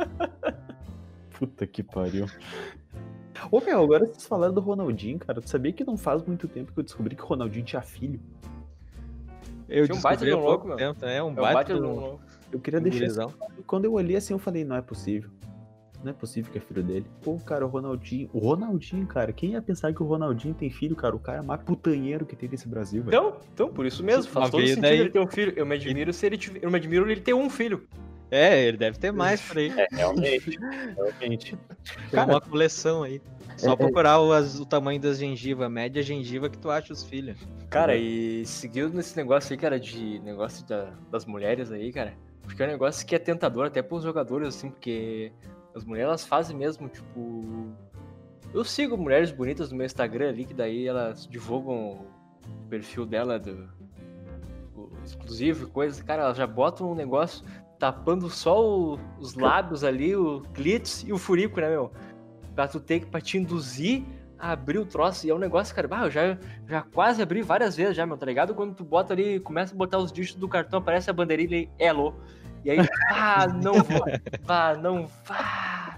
[SPEAKER 1] Puta que pariu. Ô, meu, agora vocês falaram do Ronaldinho, cara. Tu sabia que não faz muito tempo que eu descobri que o Ronaldinho tinha filho?
[SPEAKER 2] Eu
[SPEAKER 3] Tinha um baita de um louco, meu.
[SPEAKER 2] tempo, é um
[SPEAKER 3] É o
[SPEAKER 2] baita
[SPEAKER 3] bate
[SPEAKER 2] de
[SPEAKER 3] do
[SPEAKER 2] um
[SPEAKER 1] Eu queria deixar.
[SPEAKER 2] gurizão.
[SPEAKER 1] Quando eu olhei assim, eu falei, não é possível. Não é possível que é filho dele. Pô, cara, o Ronaldinho. O Ronaldinho, cara, quem ia pensar que o Ronaldinho tem filho, cara? O cara mais putanheiro que tem nesse Brasil, velho.
[SPEAKER 3] Então, então, por isso mesmo, faz
[SPEAKER 2] Mas
[SPEAKER 3] todo sentido
[SPEAKER 2] daí-
[SPEAKER 3] ele ter um filho. Eu me admiro se ele tiver, eu me admiro ele ter um filho.
[SPEAKER 2] É, ele deve ter mais por aí.
[SPEAKER 1] É, realmente. realmente.
[SPEAKER 2] Tem
[SPEAKER 1] Cara,
[SPEAKER 2] uma coleção aí. Só
[SPEAKER 1] é-
[SPEAKER 2] procurar o, as- o tamanho das gengivas, média gengiva que tu acha os filhos.
[SPEAKER 3] Cara, e seguindo nesse negócio aí, cara, de negócio da- das mulheres aí, cara, porque é um negócio que é tentador até pros jogadores, assim, porque as mulheres elas fazem mesmo, tipo. Eu sigo mulheres bonitas no meu Instagram ali, que daí elas divulgam o perfil dela do exclusivo e coisas, cara, elas já botam um negócio tapando só o- os lábios ali, o clítoris e o furico, né, meu? Pra tu ter que pra te induzir a abrir o troço. E é um negócio, cara, bah, eu já, já quase abri várias vezes já, meu, tá ligado? Quando tu bota ali, começa a botar os dígitos do cartão, aparece a bandeirinha ali, Elo. E aí, ah, não vou, ah, não vá.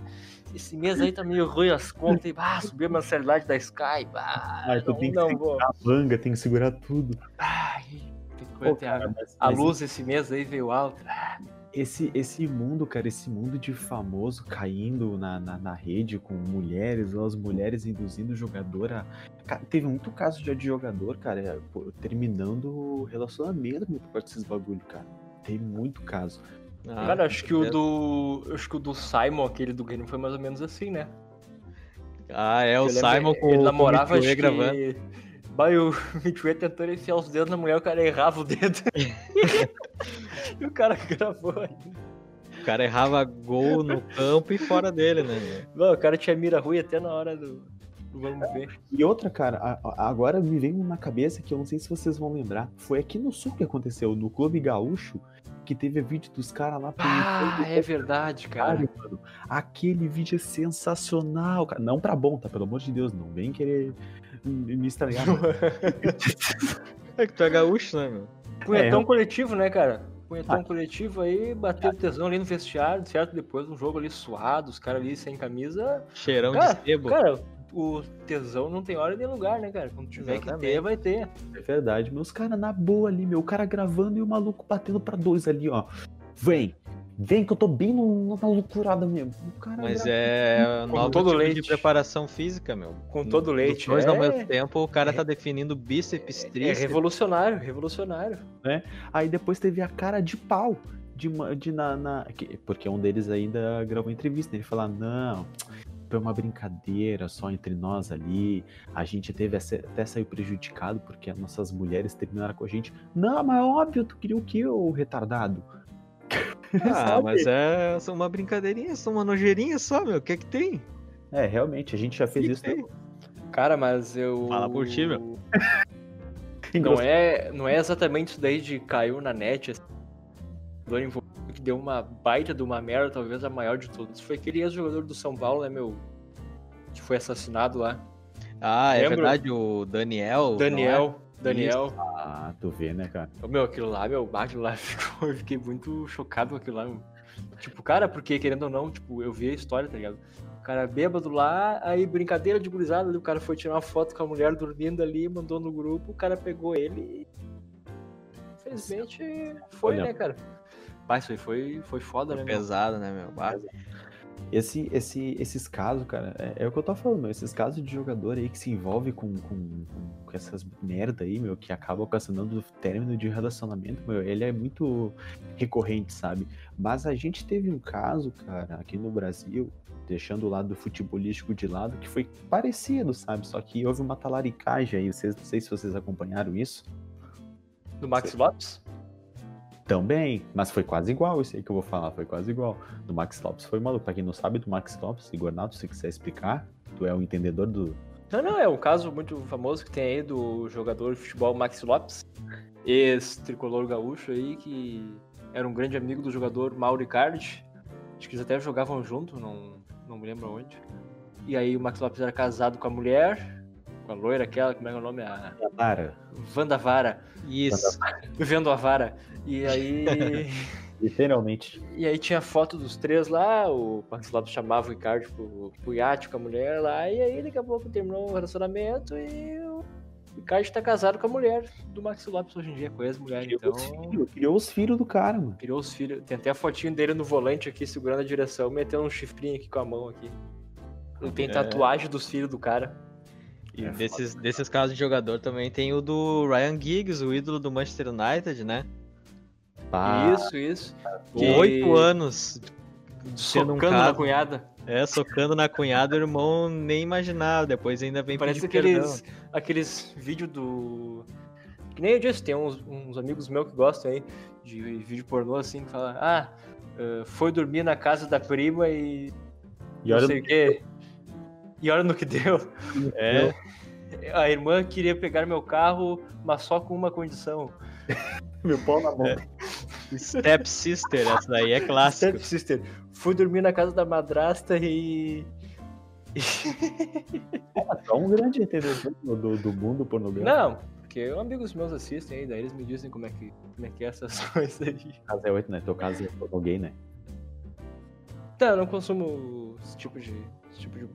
[SPEAKER 3] Esse mês aí tá meio ruim as contas, e ah, subiu a mensalidade da Sky, ah,
[SPEAKER 1] Ai, tu
[SPEAKER 3] não,
[SPEAKER 1] tem que
[SPEAKER 3] não
[SPEAKER 1] segurar
[SPEAKER 3] vou.
[SPEAKER 1] a manga, tem que segurar tudo.
[SPEAKER 3] Ai, tem que
[SPEAKER 1] Pô, cara,
[SPEAKER 3] a,
[SPEAKER 1] mas-
[SPEAKER 3] a
[SPEAKER 1] mas
[SPEAKER 3] luz esse mês aí veio alta.
[SPEAKER 1] Esse, esse mundo, cara, esse mundo de famoso caindo na, na, na rede com mulheres, ou as mulheres induzindo o jogador a. Cara, teve muito caso já de jogador, cara, é, terminando o relacionamento por causa desses bagulho, cara. Tem muito caso.
[SPEAKER 2] Ah,
[SPEAKER 3] Cara, acho que o do. Acho que o do Simon, aquele do Grêmio, foi mais ou menos assim, né?
[SPEAKER 2] Ah, é o Simon com
[SPEAKER 3] ele
[SPEAKER 2] o
[SPEAKER 3] namorava,
[SPEAKER 2] o
[SPEAKER 3] acho
[SPEAKER 2] Mitchue
[SPEAKER 3] que...
[SPEAKER 2] gravando.
[SPEAKER 3] Bah, o Mitchue tentando enfiar os dedos na mulher, o cara errava o dedo. e o cara gravou.
[SPEAKER 2] O cara errava gol no campo e fora dele, né?
[SPEAKER 3] Não, o cara tinha mira ruim até na hora do, do vamos ver.
[SPEAKER 1] E outra, cara, agora me vem na cabeça que eu não sei se vocês vão lembrar. Foi aqui no sul que aconteceu, no Clube Gaúcho, que teve vídeo dos caras lá
[SPEAKER 3] Ah, é verdade, cara.
[SPEAKER 1] Mano. Aquele vídeo é sensacional, cara. Não pra bom, tá? Pelo amor de Deus, não vem querer me me estragar.
[SPEAKER 2] É que tu é gaúcho, né, meu?
[SPEAKER 3] Punhetão
[SPEAKER 1] É.
[SPEAKER 3] coletivo, né, cara? Punhetão
[SPEAKER 1] Ah.
[SPEAKER 3] coletivo aí, bateu tesão ali no vestiário, certo? Depois um jogo ali suado, os caras ali sem camisa.
[SPEAKER 2] Cheirão
[SPEAKER 3] Cara,
[SPEAKER 2] de sebo.
[SPEAKER 3] Cara, o tesão não tem hora nem lugar, né, cara? Quando tiver que
[SPEAKER 2] Exatamente.
[SPEAKER 3] ter, vai ter.
[SPEAKER 1] É verdade, meus caras na boa ali, meu. O cara gravando e o maluco batendo pra dois ali, ó. Vem, vem que eu tô bem no, na loucurada mesmo. Cara
[SPEAKER 2] Mas é
[SPEAKER 3] Com todo
[SPEAKER 2] tipo
[SPEAKER 3] leite.
[SPEAKER 2] de preparação física, meu.
[SPEAKER 3] Com todo
[SPEAKER 2] Dos
[SPEAKER 3] leite.
[SPEAKER 2] dois
[SPEAKER 3] é,
[SPEAKER 2] ao mesmo tempo, o cara tá definindo bíceps,
[SPEAKER 3] é
[SPEAKER 2] tríceps.
[SPEAKER 3] revolucionário, revolucionário.
[SPEAKER 1] Aí depois teve a cara de pau de, uma- de na, na- que- porque um deles ainda gravou entrevista. Ele falou: não, foi uma brincadeira só entre nós ali. A gente teve essa- até saiu prejudicado porque as nossas mulheres terminaram com a gente. Não, mas óbvio, tu queria o que, ô retardado?
[SPEAKER 2] Ah, mas é só uma brincadeirinha, só uma nojeirinha só, meu. O que é que tem?
[SPEAKER 1] É, realmente, a gente já fez
[SPEAKER 2] Que
[SPEAKER 1] isso.
[SPEAKER 2] que?
[SPEAKER 3] Cara, mas eu.
[SPEAKER 2] Fala por ti, meu.
[SPEAKER 3] Não é, não é exatamente isso daí de caiu na net, assim, jogador envolvido que deu uma baita de uma merda, talvez a maior de todas. Foi aquele ex-jogador do São Paulo, né, meu? Que foi assassinado lá.
[SPEAKER 2] Ah, é
[SPEAKER 3] Lembra?
[SPEAKER 2] verdade, o Daniel. não é?
[SPEAKER 3] Daniel. Daniel.
[SPEAKER 1] Ah, tu vê, né, cara?
[SPEAKER 3] Meu, aquilo lá, meu, aquilo lá ficou, eu fiquei muito chocado com aquilo lá. meu. Tipo, cara, porque querendo ou não, tipo, eu vi a história, tá ligado? O cara bêbado lá, aí brincadeira de gurizada, o cara foi tirar uma foto com a mulher dormindo ali, mandou no grupo, o cara pegou ele e. Infelizmente foi,
[SPEAKER 1] Olha.
[SPEAKER 3] né, cara? Mas isso aí foi, foi foda, né,
[SPEAKER 2] Foi
[SPEAKER 3] meu?
[SPEAKER 2] pesado, né, meu? Bah.
[SPEAKER 1] Esse, esse, esses casos, cara, é, é o que eu tô falando, meu, esses casos de jogador aí que se envolve com, com, com essas merda aí, meu, que acaba ocasionando o término de relacionamento, meu, ele é muito recorrente, sabe? Mas a gente teve um caso, cara, aqui no Brasil, deixando o lado futebolístico de lado, que foi parecido, sabe? Só que houve uma talaricagem aí, vocês, não sei se vocês acompanharam isso.
[SPEAKER 3] Do Max Lopes?
[SPEAKER 1] Também, mas foi quase igual esse aí que eu vou falar, foi quase igual. Do Max Lopes foi maluco. Pra quem não sabe do Max Lopes, Igor Nato, se quiser explicar, tu é o entendedor do.
[SPEAKER 3] Não, não, é um caso muito famoso que tem aí do jogador de futebol Max Lopes, ex-tricolor gaúcho aí, que era um grande amigo do jogador Mauro Icardi. Acho que eles até jogavam junto, não, não me lembro onde. E aí o Max Lopes era casado com a mulher, com a loira aquela, como é que é o nome? A
[SPEAKER 1] Para,
[SPEAKER 3] Wanda Vara,
[SPEAKER 2] Isso.
[SPEAKER 3] vivendo a vara. E aí.
[SPEAKER 1] literalmente.
[SPEAKER 3] E aí tinha foto dos três lá, o Max Lopes chamava o Icardi pro, pro iate com a mulher lá, e aí daqui a pouco terminou o relacionamento e o Icardi tá casado com a mulher do Max Lopes hoje em dia, com a ex-mulher,
[SPEAKER 1] Criou
[SPEAKER 3] então...
[SPEAKER 1] os filhos, criou os filhos do cara, mano.
[SPEAKER 3] Criou os filhos, tem até a fotinho dele no volante aqui, segurando a direção, metendo um chifrinho aqui com a mão aqui. Ele tem
[SPEAKER 2] É.
[SPEAKER 3] tatuagem dos filhos do cara.
[SPEAKER 2] E
[SPEAKER 1] É
[SPEAKER 2] desses, desses casos de jogador também tem o do Ryan Giggs, o ídolo do Manchester United, né?
[SPEAKER 1] Pá,
[SPEAKER 3] Isso, isso.
[SPEAKER 2] Com
[SPEAKER 3] Que-
[SPEAKER 2] oito anos. Sendo um
[SPEAKER 3] Socando na
[SPEAKER 2] caso.
[SPEAKER 3] cunhada.
[SPEAKER 2] É, socando na cunhada, o irmão nem imaginava. Depois ainda vem
[SPEAKER 3] Parece
[SPEAKER 2] pedir
[SPEAKER 3] aqueles, aqueles vídeos do. Que nem eu disse, tem uns, uns amigos meus que gostam aí de vídeo pornô assim, que falam, ah, eh, foi dormir na casa da prima e.
[SPEAKER 1] e
[SPEAKER 3] não
[SPEAKER 1] olha
[SPEAKER 3] sei o quê. E olha no que deu.
[SPEAKER 2] É,
[SPEAKER 3] A irmã queria pegar meu carro, mas só com uma condição.
[SPEAKER 1] meu pau na mão.
[SPEAKER 2] Step Sister, essa daí é clássica.
[SPEAKER 3] Step sister, fui dormir na casa da madrasta e.
[SPEAKER 1] É um grande entendedor do, do, do mundo pornográfico.
[SPEAKER 3] Não, porque amigos meus assistem aí, daí eles me dizem como é que, como é, que é essas coisas aí.
[SPEAKER 1] Caso é 8, né? Teu caso é pornô gay, né?
[SPEAKER 3] Tá, eu não consumo esse tipo de, esse tipo de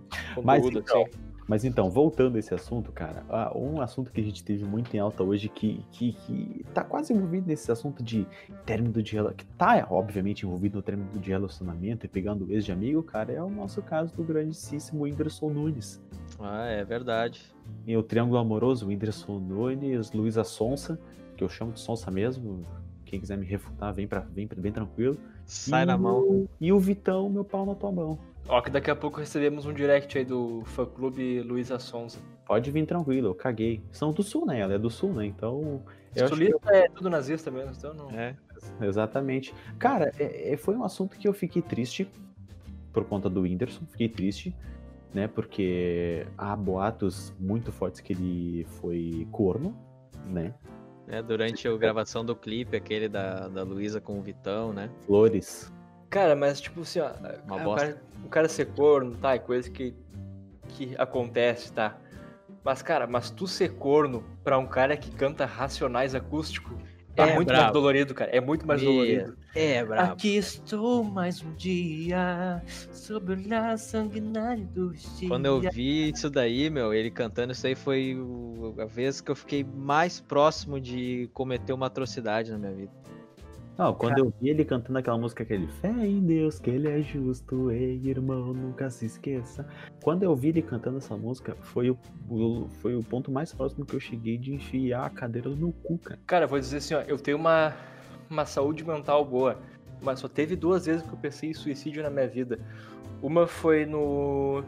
[SPEAKER 1] Mas
[SPEAKER 3] conteúdo
[SPEAKER 1] então,
[SPEAKER 3] assim.
[SPEAKER 1] Mas então, voltando a esse assunto, cara, ah, um assunto que a gente teve muito em alta hoje, que, que, que tá quase envolvido nesse assunto de término de relacionamento, que tá, obviamente, envolvido no término de relacionamento e pegando o ex de amigo, cara, é o nosso caso do grandíssimo Whindersson Nunes.
[SPEAKER 2] Ah, é verdade.
[SPEAKER 1] E o Triângulo Amoroso, Whindersson Nunes, Luísa Sonsa, que eu chamo de Sonsa mesmo, quem quiser me refutar, vem, pra, vem, bem tranquilo.
[SPEAKER 2] Sai
[SPEAKER 1] E
[SPEAKER 2] na mão.
[SPEAKER 1] E o Vitão, meu pau na tua mão.
[SPEAKER 3] Ó, que daqui a pouco recebemos um direct aí do fã clube Luísa Sonza.
[SPEAKER 1] Pode vir tranquilo, eu caguei. São do sul, né? Ela é do sul, né? Então. Eu
[SPEAKER 3] Sulista é tudo nazista mesmo, então não.
[SPEAKER 2] É.
[SPEAKER 1] Exatamente. Cara, é- é- foi um assunto que eu fiquei triste por conta do Whindersson, fiquei triste, né? Porque há boatos muito fortes que ele foi corno, né?
[SPEAKER 2] É, durante a gravação do clipe, aquele da, da Luísa com o Vitão, né?
[SPEAKER 1] Flores.
[SPEAKER 3] Cara, mas tipo assim, ó,
[SPEAKER 2] Uma
[SPEAKER 3] o,
[SPEAKER 2] bosta.
[SPEAKER 3] cara, o cara ser corno, tá? É coisa que, que acontece, tá? Mas, cara, mas tu ser corno pra um cara que canta racionais acústico, É, muito
[SPEAKER 2] brabo.
[SPEAKER 3] mais dolorido, cara. É muito mais
[SPEAKER 2] Meu,
[SPEAKER 3] dolorido.
[SPEAKER 2] É, brabo.
[SPEAKER 3] Aqui estou mais um dia sobre o olhar sanguinário do dia.
[SPEAKER 2] Quando eu vi isso daí, meu, ele cantando isso aí foi a vez que eu fiquei mais próximo de cometer uma atrocidade na minha vida.
[SPEAKER 1] Não, quando eu vi ele cantando aquela música, aquele Fé em Deus, que ele é justo, ei, irmão, nunca se esqueça. Quando eu vi ele cantando essa música, foi o, o- foi o ponto mais próximo que eu cheguei de enfiar a cadeira no meu cu, cara.
[SPEAKER 3] Cara, vou dizer assim, ó, eu tenho uma, uma saúde mental boa, mas só teve duas vezes que eu pensei em suicídio na minha vida. Uma foi no,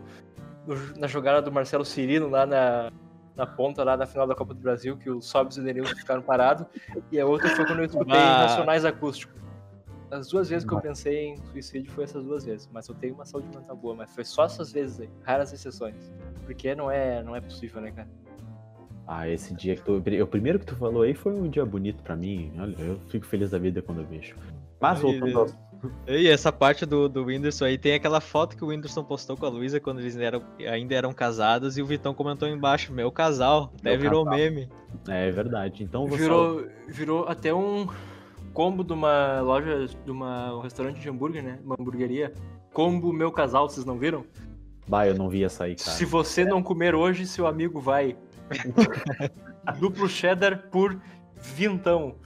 [SPEAKER 3] no- na jogada do Marcelo Cirino lá na, na ponta, lá na final da Copa do Brasil, que os Sobs e o Denilson ficaram parados, e a outra foi quando eu escutei
[SPEAKER 2] Bah.
[SPEAKER 3] Nacionais Acústicos. As duas vezes que eu pensei em suicídio foi essas duas vezes, mas eu tenho uma saúde mental boa, mas foi só essas vezes aí, raras exceções. Porque não é, não é possível, né, cara?
[SPEAKER 1] Ah, esse dia que tu. O primeiro que tu falou aí foi um dia bonito pra mim. Olha, eu fico feliz da vida quando eu vejo. Mas voltando ao.
[SPEAKER 2] E essa parte do, do Whindersson aí, tem aquela foto que o Whindersson postou com a Luísa quando eles eram, ainda eram casados e o Vitão comentou embaixo, meu casal, até
[SPEAKER 1] Meu
[SPEAKER 2] virou
[SPEAKER 1] casal.
[SPEAKER 2] meme.
[SPEAKER 1] É verdade. Então você.
[SPEAKER 3] Virou, virou até um combo de uma loja, de uma, um restaurante de hambúrguer, né? Uma hamburgueria. Combo Meu Casal, vocês não viram?
[SPEAKER 1] Bah, eu não vi essa aí, cara.
[SPEAKER 3] Se você não comer hoje, seu amigo vai. Duplo cheddar por vintão.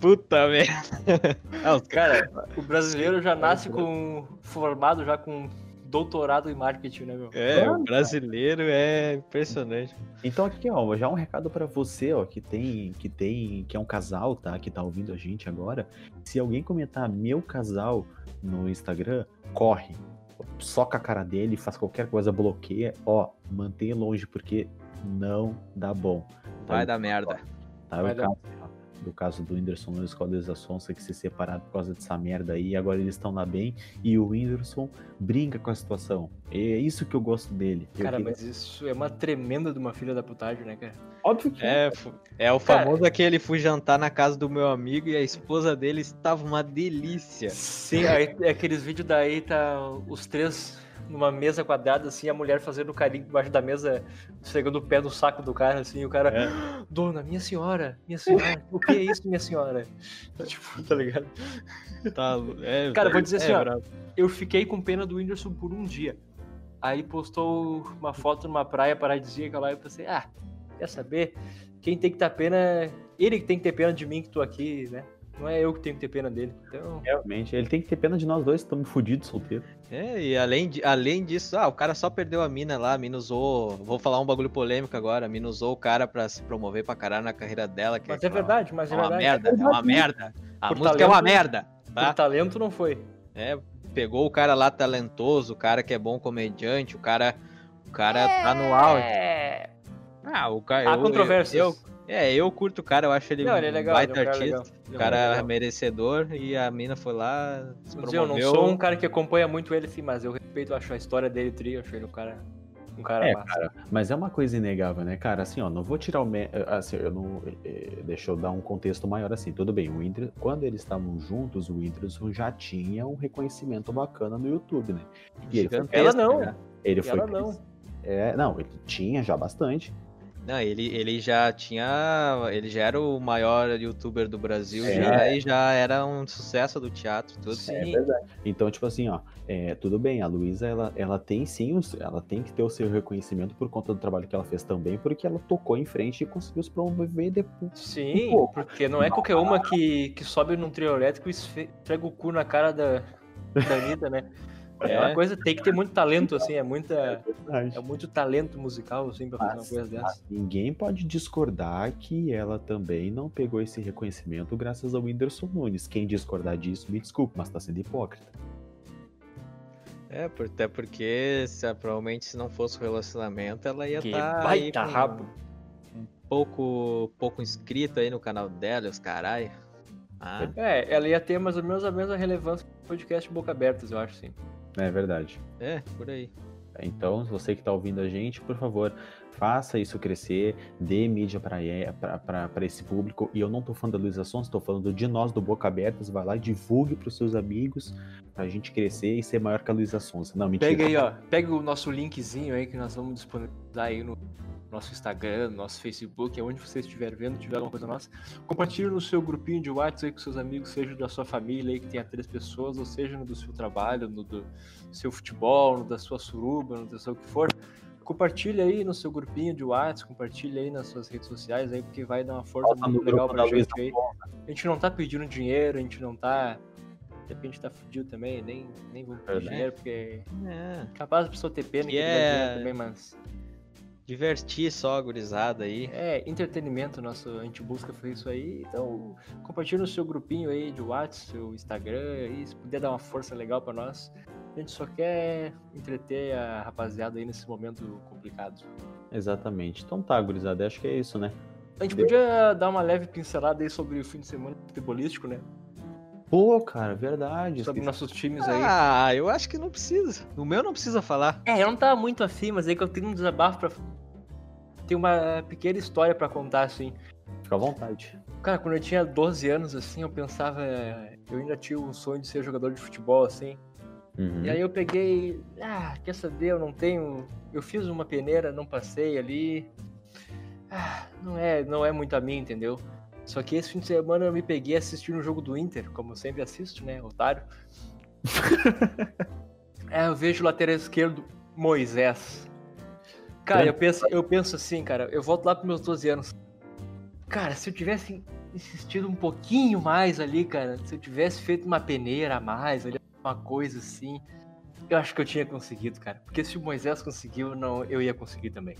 [SPEAKER 2] Puta merda. Os
[SPEAKER 3] Cara, o brasileiro já nasce com formado já com doutorado em marketing, né, meu?
[SPEAKER 2] É, o brasileiro é impressionante.
[SPEAKER 1] Então aqui, ó, já um recado pra você, ó, que tem, que tem, que é um casal, tá, que tá ouvindo a gente agora. Se alguém comentar meu casal no Instagram, corre, soca a cara dele, faz qualquer coisa, bloqueia, ó, mantenha longe porque não dá bom. Tá?
[SPEAKER 2] Vai dar merda.
[SPEAKER 1] Tá?
[SPEAKER 3] Vai
[SPEAKER 1] o
[SPEAKER 3] dar.
[SPEAKER 1] Do caso do Whindersson Nunes com a Luísa Sonsa que se separaram por causa dessa merda aí, agora eles estão lá bem e o Whindersson brinca com a situação. É isso que eu gosto dele.
[SPEAKER 3] Cara,
[SPEAKER 1] queria-
[SPEAKER 3] mas isso é uma tremenda de uma filha da putagem, né, cara?
[SPEAKER 1] Óbvio que
[SPEAKER 2] É, fu- é o
[SPEAKER 3] Cara-
[SPEAKER 2] famoso aquele fui jantar na casa do meu amigo e a esposa dele estava uma delícia.
[SPEAKER 3] Sim, aí é aqueles vídeos daí tá os três numa mesa quadrada, assim, a mulher fazendo carinho debaixo da mesa, esfregando o pé no saco do cara, assim, e o cara,
[SPEAKER 2] É.
[SPEAKER 3] dona, minha senhora, minha senhora, o que é isso, minha senhora? Tipo, tá ligado?
[SPEAKER 2] Tá, é,
[SPEAKER 3] Cara, vou dizer
[SPEAKER 2] é
[SPEAKER 3] assim, ó. Eu fiquei com pena do Whindersson por um dia. Aí postou uma foto numa praia paradisíaca lá e eu pensei, ah, quer saber? Quem tem que ter pena é ele que tem que ter pena de mim que tô aqui, né? Não é eu que tenho que ter pena dele. Então,
[SPEAKER 1] Realmente, ele tem que ter pena de nós dois, estamos fodidos solteiros.
[SPEAKER 2] É, e além, de, além disso, ah, o cara só perdeu a mina lá, a mina usou. Vou falar um bagulho polêmico agora, a mina usou o cara pra se promover pra caralho na carreira dela. Que
[SPEAKER 3] mas é verdade, mas
[SPEAKER 2] É
[SPEAKER 3] é
[SPEAKER 2] uma
[SPEAKER 3] verdade.
[SPEAKER 2] merda, é uma merda. A
[SPEAKER 3] Por
[SPEAKER 2] música é uma
[SPEAKER 3] talento-
[SPEAKER 2] merda,
[SPEAKER 3] Por
[SPEAKER 2] tá?
[SPEAKER 3] talento não foi.
[SPEAKER 2] É, pegou o cara lá talentoso, o cara que é bom comediante, o cara. O cara tá no auge.
[SPEAKER 3] É.
[SPEAKER 2] Ah, o cara.
[SPEAKER 3] Há
[SPEAKER 2] eu-
[SPEAKER 3] controvérsias.
[SPEAKER 2] Eu, é, eu curto o cara, eu acho ele
[SPEAKER 3] Não, ele é
[SPEAKER 2] um
[SPEAKER 3] legal,
[SPEAKER 2] baita
[SPEAKER 3] ele é um cara
[SPEAKER 2] artista.
[SPEAKER 3] legal. É
[SPEAKER 2] O
[SPEAKER 3] um
[SPEAKER 2] cara
[SPEAKER 3] legal.
[SPEAKER 2] merecedor e a mina foi lá, se
[SPEAKER 3] dizer, eu não
[SPEAKER 2] promoveu.
[SPEAKER 3] sou um cara que acompanha muito ele, sim, mas eu respeito, acho a história dele tri, acho ele um cara, um cara
[SPEAKER 1] É,
[SPEAKER 3] massa.
[SPEAKER 1] cara, mas é uma coisa inegável, né, cara? Assim, ó, não vou tirar o. mé- Assim, eu não. eh, Deixa eu dar um contexto maior assim. Tudo bem, o Whindersson, quando eles estavam juntos, o Whindersson já tinha um reconhecimento bacana no YouTube, né? E ele foi,
[SPEAKER 3] Ela não.
[SPEAKER 2] né?
[SPEAKER 1] ele
[SPEAKER 3] E
[SPEAKER 1] foi
[SPEAKER 3] ela não.
[SPEAKER 1] É, não, ele tinha já bastante.
[SPEAKER 2] Não, ele, ele já tinha. Ele já era o maior youtuber do Brasil
[SPEAKER 1] É.
[SPEAKER 2] já, e já era um sucesso do teatro, tudo.
[SPEAKER 3] Sim.
[SPEAKER 1] É verdade. Então, tipo assim, ó, é, tudo bem, a Luísa, ela, ela tem sim, os- ela tem que ter o seu reconhecimento por conta do trabalho que ela fez também, porque ela tocou em frente e conseguiu se promover depois.
[SPEAKER 3] Sim,
[SPEAKER 1] Pô.
[SPEAKER 3] porque não é qualquer uma que, que sobe num trio elétrico e esfrega o cu na cara da, da Anitta, né? É uma
[SPEAKER 2] É.
[SPEAKER 3] coisa, tem que ter muito talento, assim, é muita.
[SPEAKER 1] Verdade.
[SPEAKER 3] É muito talento musical, assim, pra fazer
[SPEAKER 1] Mas-
[SPEAKER 3] uma coisa dessa.
[SPEAKER 1] Ninguém pode discordar que ela também não pegou esse reconhecimento graças ao Whindersson Nunes. Quem discordar disso, me desculpe, mas tá sendo hipócrita.
[SPEAKER 2] É, até porque se, provavelmente se não fosse o relacionamento, ela ia
[SPEAKER 3] Que
[SPEAKER 2] estar
[SPEAKER 3] baita rabo.
[SPEAKER 2] um pouco, pouco inscrito aí no canal dela, os carai. Ah,
[SPEAKER 3] É, ela ia ter mais ou menos a mesma relevância que o podcast Boca Abertas, eu acho, sim.
[SPEAKER 1] É verdade.
[SPEAKER 2] é, por aí.
[SPEAKER 1] Então, você que tá ouvindo a gente, por favor, faça isso crescer, dê mídia para esse público. E eu não tô falando da Luísa Sons, estou falando de nós do Boca Abertas. Vai lá e divulgue para os seus amigos, para a gente crescer e ser maior que a Luísa Sons. Não, mentira.
[SPEAKER 3] Pega aí, ó. Pega o nosso linkzinho aí que nós vamos disponibilizar aí no nosso Instagram, no nosso Facebook, é onde você estiver vendo, tiver alguma coisa nossa. Compartilhe no seu grupinho de WhatsApp aí com seus amigos, seja da sua família aí que tenha três pessoas, ou seja no do seu trabalho, no do seu futebol, no da sua suruba, no da sua o que for compartilha aí no seu grupinho de WhatsApp, compartilha aí nas suas redes sociais aí, porque vai dar uma força muito legal pra gente aí. A gente não tá pedindo dinheiro, a gente não tá. De repente tá fudido também, nem, nem vamos pedir é, dinheiro, porque é. capaz a pessoa ter pena que, que é... também, mas.
[SPEAKER 2] Divertir só a gurizada aí.
[SPEAKER 3] É, entretenimento, nosso, a gente busca fazer isso aí. Então, compartilha no seu grupinho aí de WhatsApp, seu Instagram aí, se puder dar uma força legal para nós. A gente só quer entreter a rapaziada aí nesse momento complicado.
[SPEAKER 1] Exatamente. Então tá, gurizada, acho que é isso, né?
[SPEAKER 3] A gente Deu. podia dar uma leve pincelada aí sobre o fim de semana futebolístico, né?
[SPEAKER 1] Pô, cara, verdade.
[SPEAKER 3] Sobre nossos times aí.
[SPEAKER 2] Ah, eu acho que não precisa. O meu não precisa falar.
[SPEAKER 3] É, eu não tava muito afim, mas aí que eu tenho um desabafo pra. Tem uma pequena história para contar, assim.
[SPEAKER 1] Fica à vontade.
[SPEAKER 3] Cara, quando eu tinha 12 anos, assim, eu pensava. Eu ainda tinha o sonho de ser jogador de futebol, assim. Uhum. E aí eu peguei, ah, quer saber, eu não tenho, eu fiz uma peneira, não passei ali. Ah, não é, não é muito a mim, entendeu? Só que esse fim de semana eu me peguei assistindo o jogo do Inter, como eu sempre assisto, né, otário. é, eu vejo o lateral esquerdo Moisés. Cara, eu penso, eu penso assim, cara, eu volto lá pros meus 12 anos. Cara, se eu tivesse insistido um pouquinho mais ali, cara, se eu tivesse feito uma peneira a mais ali, uma coisa assim. Eu acho que eu tinha conseguido, cara. Porque se o Moisés conseguiu, não, eu ia conseguir também.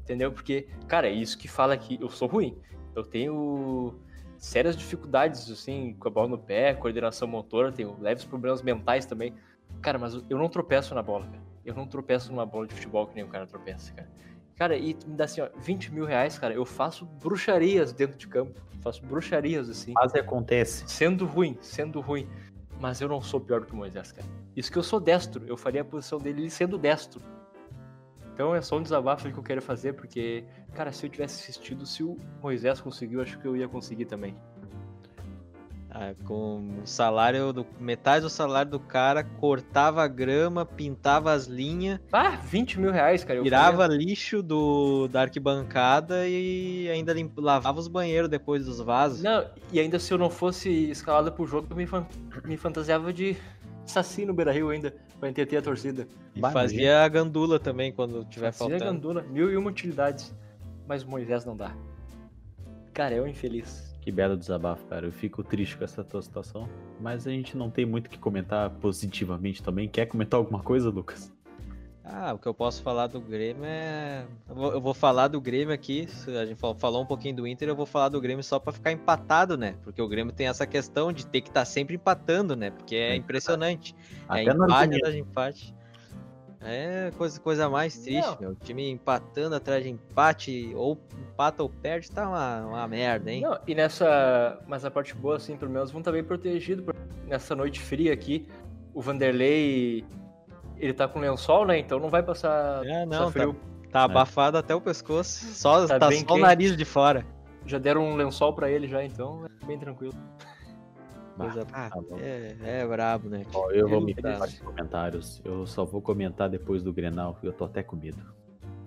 [SPEAKER 3] Entendeu? Porque, cara, é isso que fala que eu sou ruim. Eu tenho sérias dificuldades, assim, com a bola no pé, coordenação motora, tenho leves problemas mentais também. Cara, mas eu não tropeço na bola, cara. Eu não tropeço numa bola de futebol que nem o cara tropeça, cara. Cara, e me dá assim, ó, 20 mil reais, cara, eu faço bruxarias dentro de campo. Faço bruxarias, assim.
[SPEAKER 1] Mas acontece.
[SPEAKER 3] Sendo ruim, sendo ruim mas eu não sou pior do que o Moisés, cara. Isso que eu sou destro, eu faria a posição dele sendo destro. Então é só um desabafo que eu quero fazer, porque, cara, se eu tivesse assistido, se o Moisés conseguiu, acho que eu ia conseguir também.
[SPEAKER 2] Ah, com o salário do metade do salário do cara, cortava a grama, pintava as linhas.
[SPEAKER 3] Ah, 20 mil reais, cara.
[SPEAKER 2] tirava faria... lixo do, da arquibancada e ainda limpa, lavava os banheiros depois dos vasos.
[SPEAKER 3] Não, e ainda se eu não fosse escalado pro jogo, eu me, fan... me fantasiava de saci no Beira Rio ainda, pra entreter a torcida.
[SPEAKER 2] E fazia a gandula também quando tiver fazia faltando. Fazia
[SPEAKER 3] gandula, mil e uma utilidades. Mas Moisés não dá. Cara, é um infeliz.
[SPEAKER 1] Que belo desabafo, cara. Eu fico triste com essa tua situação. Mas a gente não tem muito o que comentar positivamente também. Quer comentar alguma coisa, Lucas?
[SPEAKER 2] Ah, o que eu posso falar do Grêmio é. Eu vou, eu vou, falar do Grêmio aqui. A gente falou um pouquinho do Inter, eu vou falar do Grêmio só para ficar empatado, né? Porque o Grêmio tem essa questão de ter que estar tá sempre empatando, né? Porque é impressionante. Até é empate atrás de empate. É coisa, coisa mais triste, não. meu. O time empatando atrás de empate, ou empata ou perde, tá uma, uma merda, hein?
[SPEAKER 3] Não, e nessa. Mas a parte boa, assim, pelo menos vão estar bem protegidos. Nessa noite fria aqui, o Vanderlei. Ele tá com lençol, né? Então não vai passar,
[SPEAKER 2] é, não, passar frio. Tá, tá é. abafado até o pescoço. Só, tá, tá só o nariz de fora.
[SPEAKER 3] Já deram um lençol para ele já, então é bem tranquilo.
[SPEAKER 2] Coisa... Ah, tá é, é brabo, né?
[SPEAKER 1] Ó, eu vou me nos comentários. Eu só vou comentar depois do Grenal, eu tô até com medo.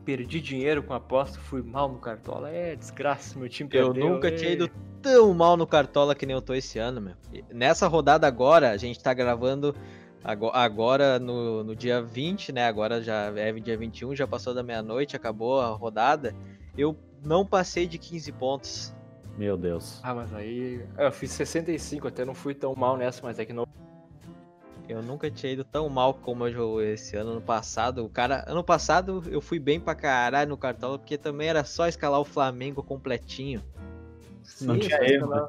[SPEAKER 3] Perdi dinheiro com aposta, fui mal no Cartola. É desgraça, meu time perdeu.
[SPEAKER 2] Eu nunca é... tinha ido tão mal no Cartola que nem eu tô esse ano, meu. Nessa rodada agora, a gente tá gravando agora no, no dia 20, né? Agora já é dia 21, já passou da meia-noite, acabou a rodada. Eu não passei de 15 pontos.
[SPEAKER 1] Meu Deus.
[SPEAKER 3] Ah, mas aí. Eu fiz 65, até não fui tão mal nessa, mas é que não.
[SPEAKER 2] Eu nunca tinha ido tão mal como eu jogo esse ano. Ano passado, o cara. Ano passado eu fui bem pra caralho no cartola, porque também era só escalar o Flamengo completinho.
[SPEAKER 3] Sim, não tinha erro. Né?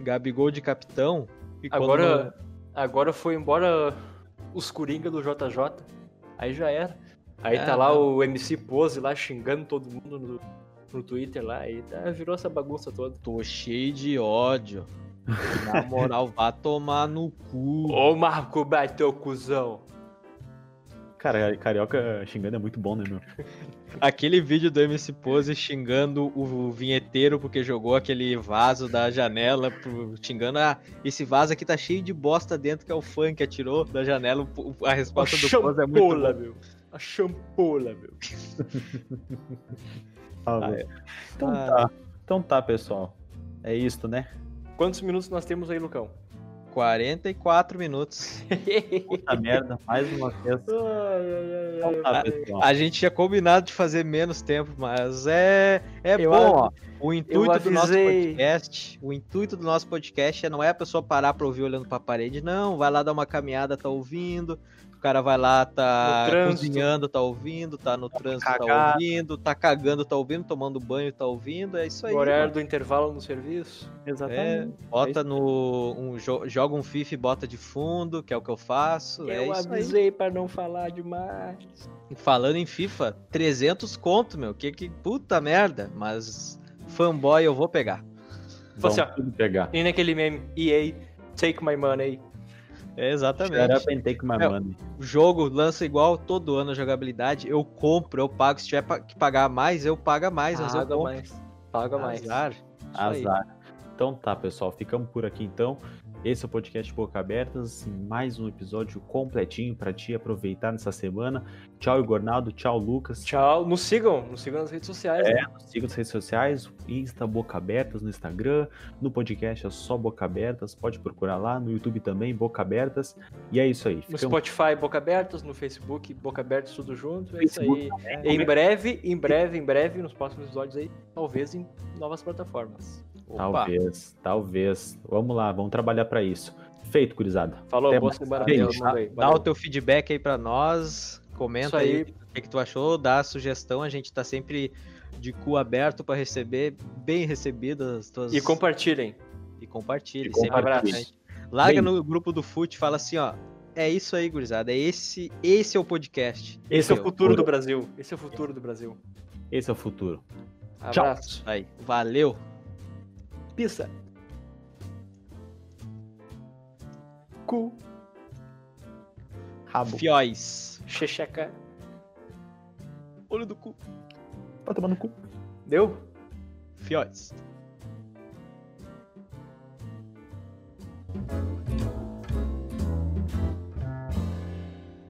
[SPEAKER 2] Gabigol de capitão.
[SPEAKER 3] agora, quando... agora foi embora os Coringa do JJ. Aí já era. Aí é, tá lá não. o MC Pose lá xingando todo mundo no no Twitter lá e tá, virou essa bagunça toda.
[SPEAKER 2] Tô cheio de ódio. Na moral, vá tomar no cu.
[SPEAKER 3] Ô Marco Bateu, cuzão.
[SPEAKER 1] Cara, carioca xingando é muito bom, né, meu?
[SPEAKER 2] Aquele vídeo do MC Pose xingando o vinheteiro porque jogou aquele vaso da janela, pro- xingando, ah, esse vaso aqui tá cheio de bosta dentro que é o fã que atirou da janela. A resposta do Pose é muito
[SPEAKER 3] champola,
[SPEAKER 2] boa.
[SPEAKER 3] meu. A champola, meu.
[SPEAKER 1] Ah,
[SPEAKER 2] Ah,
[SPEAKER 1] velho. Então
[SPEAKER 2] Ah.
[SPEAKER 1] tá. Então tá, pessoal. É isto, né?
[SPEAKER 3] Quantos minutos nós temos aí, Lucão?
[SPEAKER 2] 44 minutos.
[SPEAKER 1] Puta merda, mais uma vez. Então tá, pessoal.
[SPEAKER 2] A gente tinha combinado de fazer menos tempo, mas é, é
[SPEAKER 3] Eu
[SPEAKER 2] bom,
[SPEAKER 3] a-
[SPEAKER 2] ó. O intuito do nosso podcast, o intuito do nosso podcast é não é a pessoa parar pra ouvir olhando pra parede, não. Vai lá dar uma caminhada, tá ouvindo. O cara vai lá, tá cozinhando, tá ouvindo, tá no trânsito, tá
[SPEAKER 3] cagar.
[SPEAKER 2] ouvindo, tá cagando, tá ouvindo, tomando banho, tá ouvindo. É isso aí.
[SPEAKER 3] No horário
[SPEAKER 2] mano.
[SPEAKER 3] do intervalo no serviço.
[SPEAKER 2] É,
[SPEAKER 1] Exatamente.
[SPEAKER 2] bota no. Um, jo- joga um FIFA e bota de fundo, que é o que eu faço. é
[SPEAKER 3] Eu
[SPEAKER 2] isso aí.
[SPEAKER 3] avisei pra não falar demais.
[SPEAKER 2] Falando em FIFA, 300 conto, meu. Que que puta merda. Mas fanboy eu vou pegar.
[SPEAKER 1] Vamos
[SPEAKER 3] Você, ó.
[SPEAKER 1] pegar.
[SPEAKER 3] E naquele meme, EA, take my money.
[SPEAKER 2] É, exatamente.
[SPEAKER 1] Shut up and take my
[SPEAKER 2] É,
[SPEAKER 1] money.
[SPEAKER 2] O jogo lança igual todo ano a jogabilidade. Eu compro, eu pago. Se tiver que pagar mais, eu pago mais. Mas eu
[SPEAKER 3] Paga
[SPEAKER 2] compro.
[SPEAKER 3] mais. Paga mais.
[SPEAKER 2] Azar.
[SPEAKER 1] Azar. Então tá, pessoal. Ficamos por aqui então. Esse é o podcast Boca Abertas. Mais um episódio completinho pra ti aproveitar nessa semana. Tchau, Igornaldo. Tchau, Lucas.
[SPEAKER 3] Tchau. Nos sigam. Nos sigam nas redes sociais.
[SPEAKER 1] É,
[SPEAKER 3] né?
[SPEAKER 1] nos siga nas redes sociais, Insta Boca Abertas no Instagram, no podcast é só Boca Abertas, pode procurar lá, no YouTube também, Boca Abertas. E é isso aí.
[SPEAKER 3] No
[SPEAKER 1] Ficamos
[SPEAKER 3] Spotify, Boca Abertas. No Facebook, Boca Abertas, tudo junto. É isso aí.
[SPEAKER 1] também.
[SPEAKER 3] Em breve, em breve, em breve, nos próximos episódios aí, talvez em novas plataformas.
[SPEAKER 2] Opa.
[SPEAKER 1] Talvez, talvez. Vamos lá, vamos trabalhar pra isso. Feito, gurizada.
[SPEAKER 3] Falou, manda aí.
[SPEAKER 2] Dá o teu feedback aí pra nós. Comenta aí,
[SPEAKER 3] aí.
[SPEAKER 2] o que, que tu achou, dá a sugestão. A gente tá sempre de cu aberto pra receber, bem recebidas as tuas.
[SPEAKER 3] E compartilhem.
[SPEAKER 2] e compartilhe.
[SPEAKER 1] E
[SPEAKER 2] sempre importante. Larga
[SPEAKER 1] Bem.
[SPEAKER 2] no grupo do FUT, fala assim, ó. É isso aí, gurizada. É esse, esse é o podcast.
[SPEAKER 3] Esse é o futuro do Brasil. Esse é o futuro do Brasil.
[SPEAKER 1] Esse é o futuro. Tchau.
[SPEAKER 3] Abraço.
[SPEAKER 2] Aí, valeu.
[SPEAKER 3] Pisa. Cu.
[SPEAKER 1] Rabo.
[SPEAKER 2] Fióis.
[SPEAKER 3] Xexeca.
[SPEAKER 2] Olho do cu.
[SPEAKER 1] Vai tomar no cu.
[SPEAKER 3] Deu?
[SPEAKER 2] Fióis.